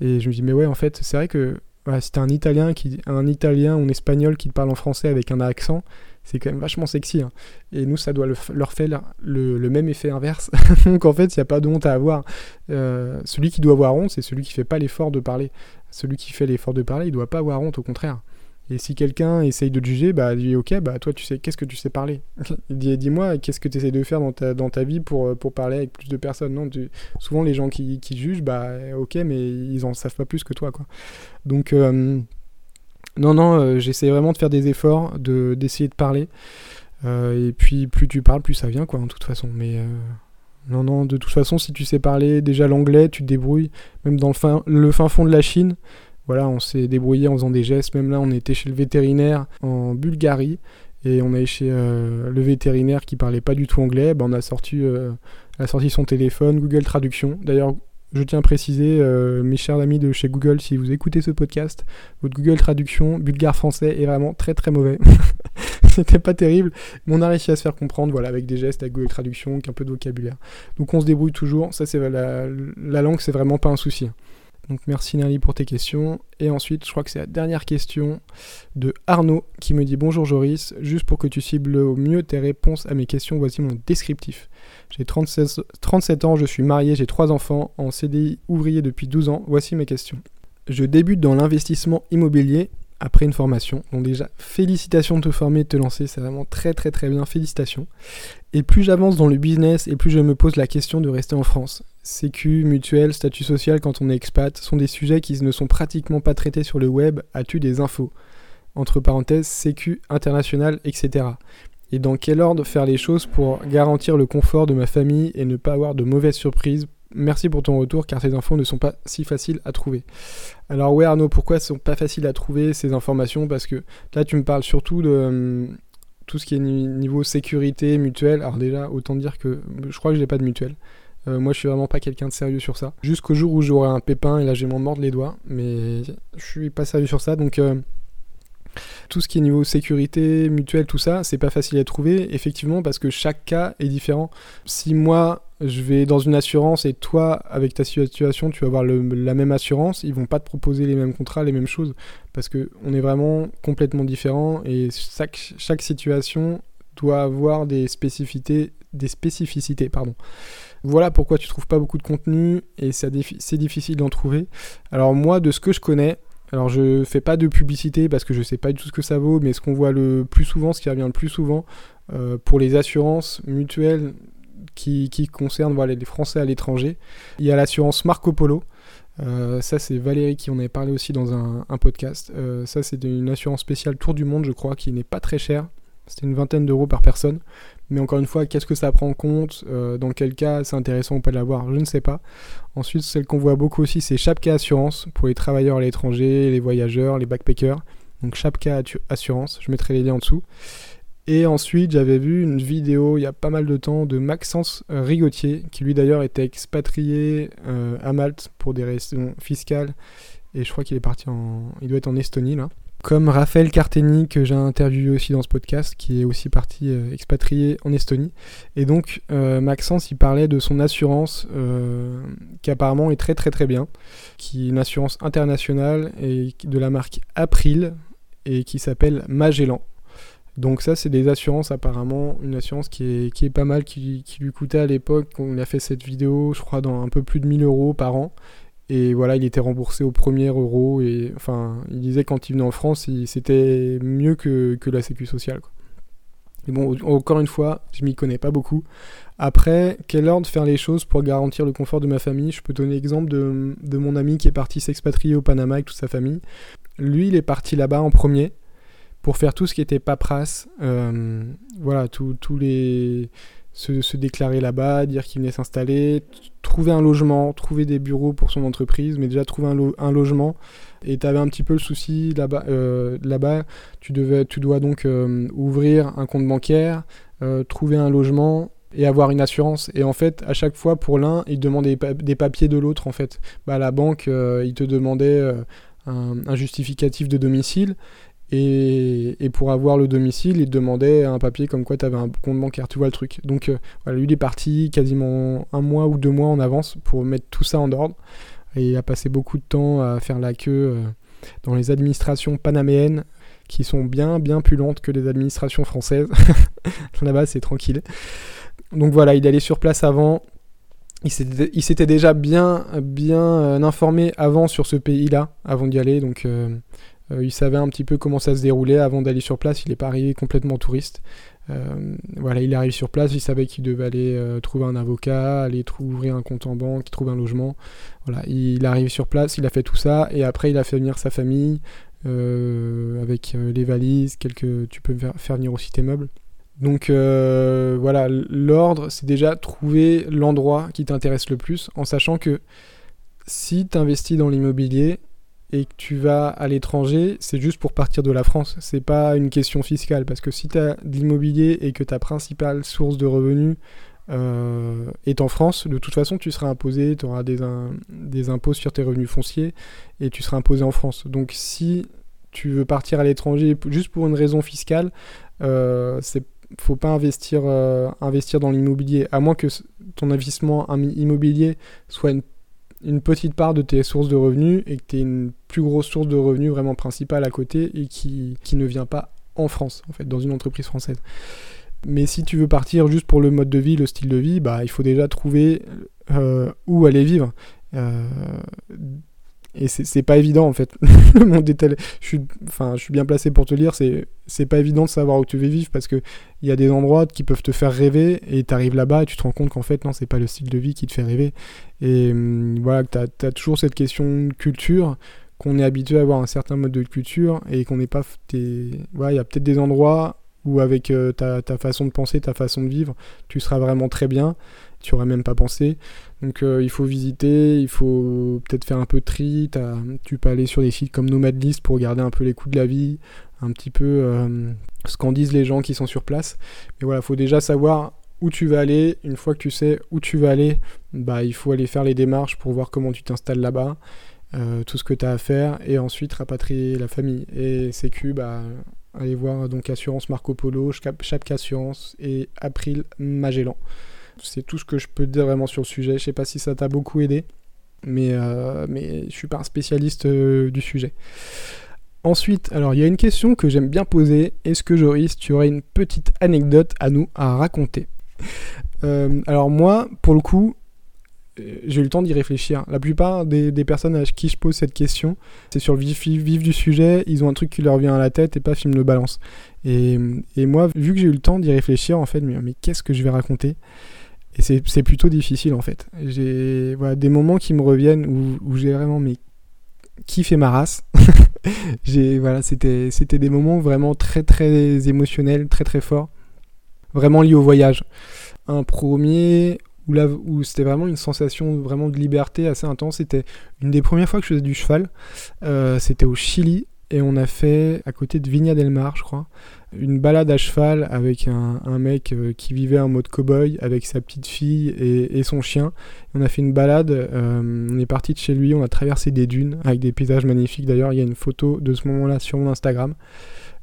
S1: Et je me dis, mais ouais, en fait, c'est vrai que voilà, si t'as un italien, qui, un italien ou un espagnol qui te parle en français avec un accent, c'est quand même vachement sexy. Hein. Et nous, ça doit leur faire le, même effet inverse. Donc en fait, il n'y a pas de honte à avoir. Euh, celui qui doit avoir honte, c'est celui qui fait pas l'effort de parler. Celui qui fait l'effort de parler, il doit pas avoir honte, au contraire. Et si quelqu'un essaye de juger, bah dis ok, bah toi tu sais, qu'est-ce que tu sais parler? Dis-moi, qu'est-ce que tu essaies de faire dans ta, vie pour, pour parler avec plus de personnes? Souvent les gens qui, jugent, bah ok, mais ils en savent pas plus que toi. Donc euh, non, non, euh, j'essaie vraiment de faire des efforts, de, d'essayer de parler. Euh, et puis plus tu parles, plus ça vient, quoi, en toute façon. Mais euh, non, non, de toute façon, si tu sais parler déjà l'anglais, tu te débrouilles. Même dans le fin, le fin fond de la Chine, voilà, on s'est débrouillé en faisant des gestes. Même là, on était chez le vétérinaire en Bulgarie. Et on est chez le vétérinaire qui parlait pas du tout anglais. Ben, on a sorti, a sorti son téléphone, Google Traduction. D'ailleurs, je tiens à préciser, euh, mes chers amis de chez Google, si vous écoutez ce podcast, votre Google Traduction bulgare-français est vraiment très très mauvais. C'était pas terrible, mais on a réussi à se faire comprendre, voilà, avec des gestes, avec Google Traduction, avec un peu de vocabulaire. Donc on se débrouille toujours, ça c'est la, la langue, c'est vraiment pas un souci. Donc merci Nali pour tes questions. Et ensuite, je crois que c'est la dernière question de Arnaud qui me dit Bonjour Joris, juste pour que tu cibles au mieux tes réponses à mes questions, voici mon descriptif. J'ai 37 ans, je suis marié, j'ai 3 enfants, en CDI ouvrier depuis 12 ans, voici mes questions. Je débute dans l'investissement immobilier après une formation. Donc déjà, félicitations de te former, de te lancer, c'est vraiment très très très bien, félicitations. Et plus j'avance dans le business et plus je me pose la question de rester en France. Sécu, mutuelle, statut social quand on est expat sont des sujets qui ne sont pratiquement pas traités sur le web. As-tu des infos? Entre parenthèses, Sécu, international, etc. Et dans quel ordre faire les choses pour garantir le confort de ma famille et ne pas avoir de mauvaises surprises Merci pour ton retour car ces infos ne sont pas si faciles à trouver. Alors ouais Arnaud, pourquoi elles sont pas faciles à trouver ces informations? Parce que là tu me parles surtout de hum, tout ce qui est niveau sécurité, mutuelle. Alors déjà, autant dire que je crois que je n'ai pas de mutuelle. Euh, moi, je suis vraiment pas quelqu'un de sérieux sur ça. Jusqu'au jour où j'aurai un pépin et là, je vais m'en mordre les doigts. Mais je suis pas sérieux sur ça. Donc, euh, tout ce qui est niveau sécurité, mutuelle, tout ça, c'est pas facile à trouver. Effectivement, parce que chaque cas est différent. Si moi, je vais dans une assurance et toi, avec ta situation, tu vas avoir la même assurance, ils vont pas te proposer les mêmes contrats, les mêmes choses. Parce que on est vraiment complètement différents et chaque, situation doit avoir des spécificités, des spécificités. Voilà pourquoi tu trouves pas beaucoup de contenu et c'est difficile d'en trouver. Alors moi, de ce que je connais, Alors je fais pas de publicité parce que je sais pas du tout ce que ça vaut, mais ce qu'on voit le plus souvent, ce qui revient le plus souvent euh, pour les assurances mutuelles qui, concernent les Français à l'étranger, il y a l'assurance Marco Polo. Euh, ça c'est Valérie qui en avait parlé aussi dans un, podcast. Euh, ça c'est une assurance spéciale Tour du Monde je crois qui n'est pas très chère. C'était une vingtaine d'euros par personne. Mais encore une fois, qu'est-ce que ça prend en compte euh, Dans quel cas c'est intéressant ou pas de l'avoir Je ne sais pas. Ensuite, celle qu'on voit beaucoup aussi, c'est Chapka Assurance pour les travailleurs à l'étranger, les voyageurs, les backpackers. Donc Chapka Assurance, je mettrai les liens en dessous. Et ensuite, j'avais vu une vidéo il y a pas mal de temps de Maxence Rigotier, qui lui d'ailleurs était expatrié euh, à Malte pour des raisons fiscales. Et je crois qu'il est parti en. Il doit être en Estonie là comme Raphaël Carteni que j'ai interviewé aussi dans ce podcast, qui est aussi parti euh, expatrié en Estonie. Et donc euh, Maxence, il parlait de son assurance euh, qui apparemment est très très très bien, qui est une assurance internationale et de la marque April et qui s'appelle Magellan. Donc ça, c'est des assurances apparemment, une assurance qui est, qui est pas mal, qui, lui coûtait à l'époque, on a fait cette vidéo, je crois, dans un peu plus de 1000 euros par an. Et voilà, il était remboursé au premier euro. Et enfin, il disait quand il venait en France, c'était mieux que, que, la Sécu sociale. Quoi. Mais bon, encore une fois, je m'y connais pas beaucoup. Après, quel ordre faire les choses pour garantir le confort de ma famille? Je peux donner l'exemple de, de, mon ami qui est parti s'expatrier au Panama avec toute sa famille. Lui, il est parti là-bas en premier pour faire tout ce qui était paperasse. Euh, voilà, tous les se, déclarer là-bas, dire qu'il venait s'installer, trouver un logement, trouver des bureaux pour son entreprise, mais déjà trouver un, logement. Et tu avais un petit peu le souci là-bas, euh, là-bas tu, devais, tu dois donc euh, ouvrir un compte bancaire, euh, trouver un logement et avoir une assurance. Et en fait, à chaque fois, pour l'un, il demandait des, papiers de l'autre. En fait, bah, la banque, il te demandait un, un, justificatif de domicile. Et, pour avoir le domicile, il demandait un papier comme quoi tu avais un compte bancaire, tu vois le truc. Donc euh, voilà, lui il est parti quasiment un mois ou deux mois en avance pour mettre tout ça en ordre. Et il a passé beaucoup de temps à faire la queue euh, dans les administrations panaméennes qui sont bien bien plus lentes que les administrations françaises. Là-bas c'est tranquille. Donc voilà, il allait sur place avant. Il s'était déjà bien, bien euh, informé avant sur ce pays-là, avant d'y aller. Donc il savait un petit peu comment ça se déroulait avant d'aller sur place. Il n'est pas arrivé complètement touriste. Euh, voilà, il arrive sur place, il savait qu'il devait aller euh, trouver un avocat, aller ouvrir un compte en banque, trouver un logement. Voilà, il arrive sur place, il a fait tout ça, et après il a fait venir sa famille avec les valises, quelques, tu peux faire venir aussi tes meubles. Donc voilà, l'ordre, c'est déjà trouver l'endroit qui t'intéresse le plus, en sachant que si tu investis dans l'immobilier, et que tu vas à l'étranger, c'est juste pour partir de la France. C'est pas une question fiscale parce que si tu as de l'immobilier et que ta principale source de revenus euh, est en France, de toute façon tu seras imposé, tu auras des, des impôts sur tes revenus fonciers et tu seras imposé en France. Donc si tu veux partir à l'étranger juste pour une raison fiscale, euh, c'est faut pas investir, euh, investir dans l'immobilier, à moins que ton investissement immobilier soit une une petite part de tes sources de revenus et que tu une plus grosse source de revenus vraiment principale à côté et qui, qui ne vient pas en France, en fait, dans une entreprise française. Mais si tu veux partir juste pour le mode de vie, le style de vie, bah, il faut déjà trouver euh, où aller vivre. Euh, et c'est pas évident en fait. le monde est tel. Je suis, enfin, je suis bien placé pour te lire. C'est pas évident de savoir où tu veux vivre parce qu'il y a des endroits qui peuvent te faire rêver et tu arrives là-bas et tu te rends compte qu'en fait, non, c'est pas le style de vie qui te fait rêver. Et hum, voilà, tu as, toujours cette question de culture, qu'on est habitué à avoir un certain mode de culture et qu'on n'est pas. Voilà, il y a peut-être des endroits où avec euh, ta, ta, façon de penser, ta façon de vivre, tu seras vraiment très bien tu aurais même pas pensé. Donc euh, il faut visiter, il faut peut-être faire un peu de tri. Tu peux aller sur des sites comme Nomadlist pour regarder un peu les coûts de la vie, un petit peu euh, ce qu'en disent les gens qui sont sur place. Mais voilà, il faut déjà savoir où tu vas aller. Une fois que tu sais où tu vas aller, bah, il faut aller faire les démarches pour voir comment tu t'installes là-bas. Euh, tout ce que tu as à faire et ensuite rapatrier la famille. Et Sécu, bah, allez voir donc Assurance Marco Polo, Chapka Assurance et April Magellan. C'est tout ce que je peux te dire vraiment sur le sujet. Je sais pas si ça t'a beaucoup aidé, mais, euh, mais je suis pas un spécialiste euh, du sujet. Ensuite, alors il y a une question que j'aime bien poser. Est-ce que Joris, tu aurais une petite anecdote à nous à raconter? Euh, Alors moi, pour le coup, j'ai eu le temps d'y réfléchir. La plupart des, personnes à qui je pose cette question, c'est sur le vif, vif, du sujet, ils ont un truc qui leur vient à la tête et pas film de balance. Et, et moi, vu que j'ai eu le temps d'y réfléchir, en fait, mais, mais qu'est-ce que je vais raconter? Et c'est plutôt difficile, en fait. J'ai des moments qui me reviennent où, où j'ai vraiment mais, kiffé ma race. voilà, c'était des moments vraiment très très émotionnels, très très forts, vraiment liés au voyage. Un premier où, où c'était vraiment une sensation vraiment de liberté assez intense. C'était une des premières fois que je faisais du cheval. Euh, c'était au Chili et on a fait à côté de Vigna del Mar, je crois, une balade à cheval avec un, mec euh, qui vivait en mode cow-boy avec sa petite fille et, son chien. On a fait une balade, euh, on est parti de chez lui, on a traversé des dunes avec des paysages magnifiques. D'ailleurs, il y a une photo de ce moment-là sur mon Instagram.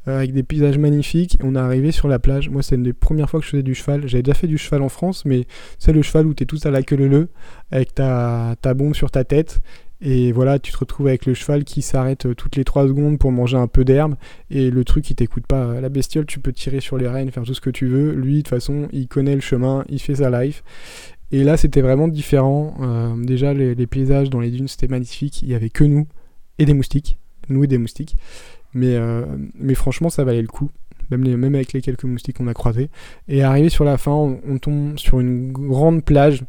S1: Euh, avec des paysages magnifiques. On est arrivé sur la plage. Moi, c'est une des premières fois que je faisais du cheval. J'avais déjà fait du cheval en France, mais c'est le cheval où tu es tout à la queue leu avec ta bombe sur ta tête. Et voilà, tu te retrouves avec le cheval qui s'arrête euh, toutes les 3 secondes pour manger un peu d'herbe. Et le truc, il t'écoute pas. La bestiole, tu peux tirer sur les rênes, faire tout ce que tu veux. Lui, de toute façon, il connaît le chemin, il fait sa life. Et là, c'était vraiment différent. Euh, déjà, les, paysages dans les dunes, c'était magnifique. Il y avait que nous et des moustiques. Nous et des moustiques. Mais, euh, franchement, ça valait le coup. Même, même avec les quelques moustiques qu'on a croisés. Et arrivé sur la fin, on, tombe sur une grande plage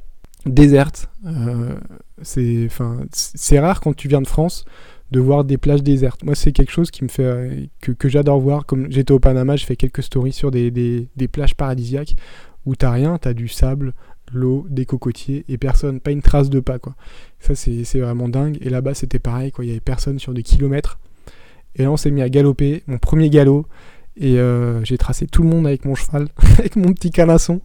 S1: déserte. Euh, c'est rare quand tu viens de France de voir des plages désertes. Moi, c'est quelque chose qui me fait que, que j'adore voir. Comme j'étais au Panama, j'ai fait quelques stories sur des, plages paradisiaques où t'as rien, t'as du sable, l'eau, des cocotiers et personne, pas une trace de pas quoi. Ça c'est vraiment dingue. Et là-bas c'était pareil il y avait personne sur des kilomètres. Et là, on s'est mis à galoper, mon premier galop. Et euh, j'ai tracé tout le monde avec mon cheval, avec mon petit canasson.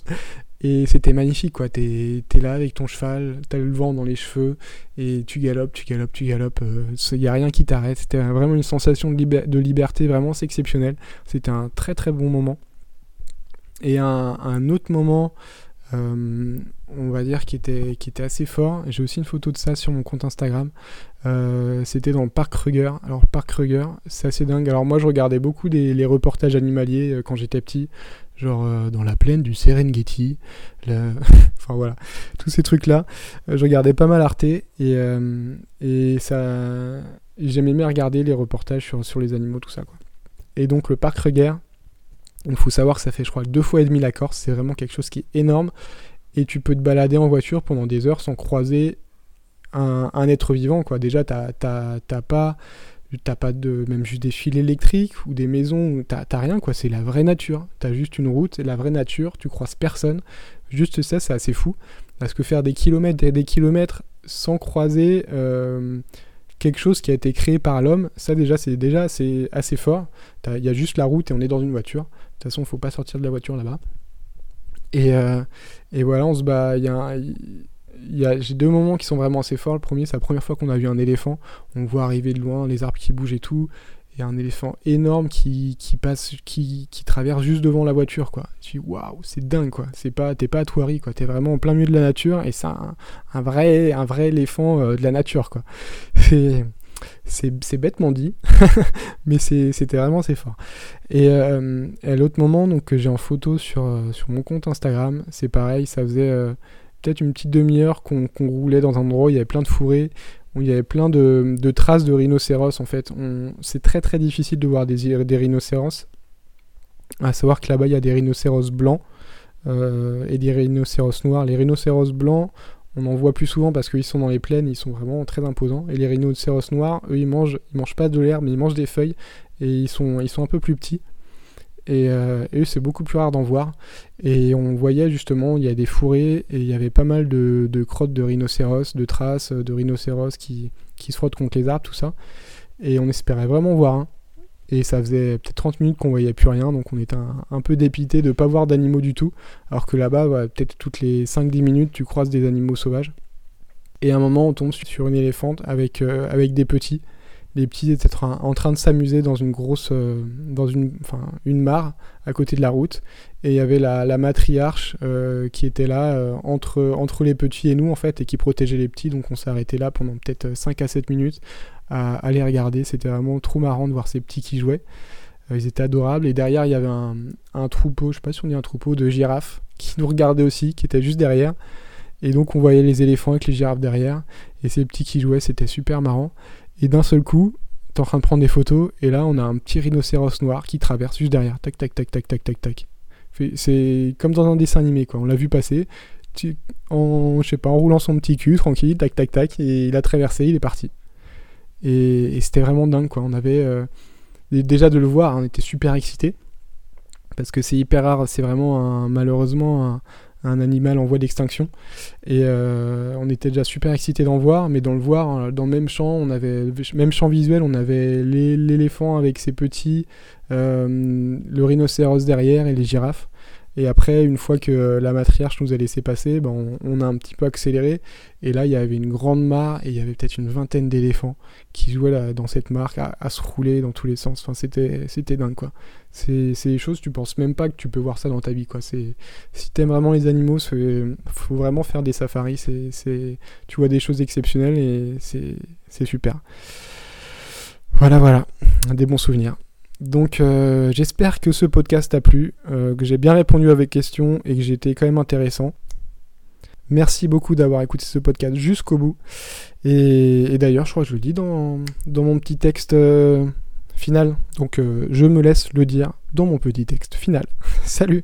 S1: Et c'était magnifique, quoi. T'es es là avec ton cheval, t'as le vent dans les cheveux, et tu galopes, tu galopes, tu galopes. Il euh, n'y a rien qui t'arrête. C'était vraiment une sensation de, liberté, vraiment, c'est exceptionnel. C'était un très très bon moment. Et un, autre moment euh, on va dire, qui était, qui était assez fort. J'ai aussi une photo de ça sur mon compte Instagram. Euh, c'était dans le parc Kruger. Alors, parc Kruger, c'est assez dingue. Alors, moi, je regardais beaucoup les reportages animaliers quand j'étais petit, genre dans la plaine du Serengeti. enfin, voilà, tous ces trucs-là. je regardais pas mal Arte et, et ça. J'aimais bien regarder les reportages sur, sur les animaux, tout ça. Quoi. Et donc, le parc Kruger, il faut savoir que ça fait, je crois, deux fois et demi la Corse. C'est vraiment quelque chose qui est énorme. Et tu peux te balader en voiture pendant des heures sans croiser un, être vivant. Quoi. Déjà, t'as pas, t'as pas de même juste des fils électriques ou des maisons. T'as rien. quoi. C'est la vraie nature. T'as juste une route, c'est la vraie nature. Tu croises personne. Juste ça, c'est assez fou. Parce que faire des kilomètres et des kilomètres sans croiser. Euh, quelque chose qui a été créé par l'homme, ça déjà c'est déjà assez, assez fort. Il y a juste la route et on est dans une voiture. De toute façon, faut pas sortir de la voiture là-bas. Et, euh, et, voilà, on se bat. Il a j'ai deux moments qui sont vraiment assez forts. Le premier, c'est la première fois qu'on a vu un éléphant. On voit arriver de loin les arbres qui bougent et tout. Et un éléphant énorme qui, qui passe, qui, qui, traverse juste devant la voiture, quoi. Tu dis, waouh, c'est dingue, quoi. C'est pas, t'es pas à Touari, quoi. T'es vraiment en plein milieu de la nature et c'est un, vrai, un vrai éléphant euh, de la nature, quoi. C'est bêtement dit, mais c'était vraiment assez fort. Et, euh, l'autre moment donc, que j'ai en photo sur, euh, sur mon compte Instagram, c'est pareil, ça faisait une petite demi-heure qu'on roulait dans un endroit où il y avait plein de fourrés où il y avait plein de, traces de rhinocéros en fait. C'est très très difficile de voir des, des rhinocéros. À savoir que là-bas il y a des rhinocéros blancs euh, et des rhinocéros noirs. Les rhinocéros blancs, on en voit plus souvent parce qu'ils sont dans les plaines, ils sont vraiment très imposants. Et les rhinocéros noirs, eux, ils mangent, ils mangent pas de l'herbe, mais ils mangent des feuilles et ils sont, ils sont un peu plus petits. Et, euh, c'est beaucoup plus rare d'en voir. Et on voyait justement, il y a des fourrés et il y avait pas mal de, crottes de rhinocéros, de traces de rhinocéros qui, se frottent contre les arbres, tout ça. Et on espérait vraiment voir un. Et ça faisait peut-être 30 minutes qu'on voyait plus rien, donc on était un, peu dépité de pas voir d'animaux du tout. Alors que là-bas, peut-être toutes les 5-10 minutes, tu croises des animaux sauvages. Et à un moment, on tombe sur une éléphante avec, euh, avec des petits les petits étaient en train de s'amuser dans une grosse, euh, dans une, mare à côté de la route. Et il y avait la, matriarche euh, qui était là euh, entre, les petits et nous en fait et qui protégeait les petits. Donc on s'est arrêté là pendant peut-être 5 à 7 minutes à, aller regarder. C'était vraiment trop marrant de voir ces petits qui jouaient. ils étaient adorables. Et derrière il y avait un, troupeau, je sais pas si on dit un troupeau de girafes qui nous regardait aussi, qui était juste derrière. Et donc on voyait les éléphants avec les girafes derrière, et ces petits qui jouaient, c'était super marrant. Et d'un seul coup, t'es en train de prendre des photos, et là on a un petit rhinocéros noir qui traverse juste derrière. Tac, tac, tac, tac, tac, tac, tac. C'est comme dans un dessin animé, quoi. On l'a vu passer, en, je sais pas, en roulant son petit cul, tranquille, tac, tac, tac, et il a traversé, il est parti. Et, c'était vraiment dingue, quoi. On avait. Euh, déjà de le voir, on était super excités. Parce que c'est hyper rare, c'est vraiment malheureusement un, un animal en voie d'extinction. Et euh, on était déjà super excités d'en voir, mais dans le voir, euh, dans le même champ, on avait même champ visuel, on avait l'éléphant avec ses petits, euh, le rhinocéros derrière et les girafes. Et après, une fois que la matriarche nous a laissé passer, ben on, a un petit peu accéléré. Et là, il y avait une grande mare et il y avait peut-être une vingtaine d'éléphants qui jouaient là, dans cette mare à, se rouler dans tous les sens. Enfin, c'était, dingue, quoi. C'est, des choses, tu penses même pas que tu peux voir ça dans ta vie, quoi. Si t'aimes vraiment les animaux, faut vraiment faire des safaris. Tu vois des choses exceptionnelles et c'est super. Voilà, voilà. Des bons souvenirs. Donc euh, j'espère que ce podcast t'a plu, euh, que j'ai bien répondu à vos questions et que j'ai été quand même intéressant. Merci beaucoup d'avoir écouté ce podcast jusqu'au bout. Et, d'ailleurs, je crois que je le dis dans, dans mon petit texte euh, final. Donc je me laisse le dire dans mon petit texte final. Salut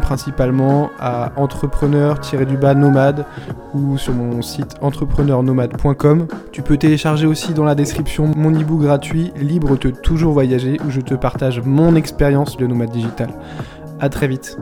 S1: principalement à entrepreneur-du-bas nomade ou sur mon site entrepreneurnomade.com. Tu peux télécharger aussi dans la description mon e-book gratuit Libre de toujours voyager où je te partage mon expérience de nomade digital. A très vite.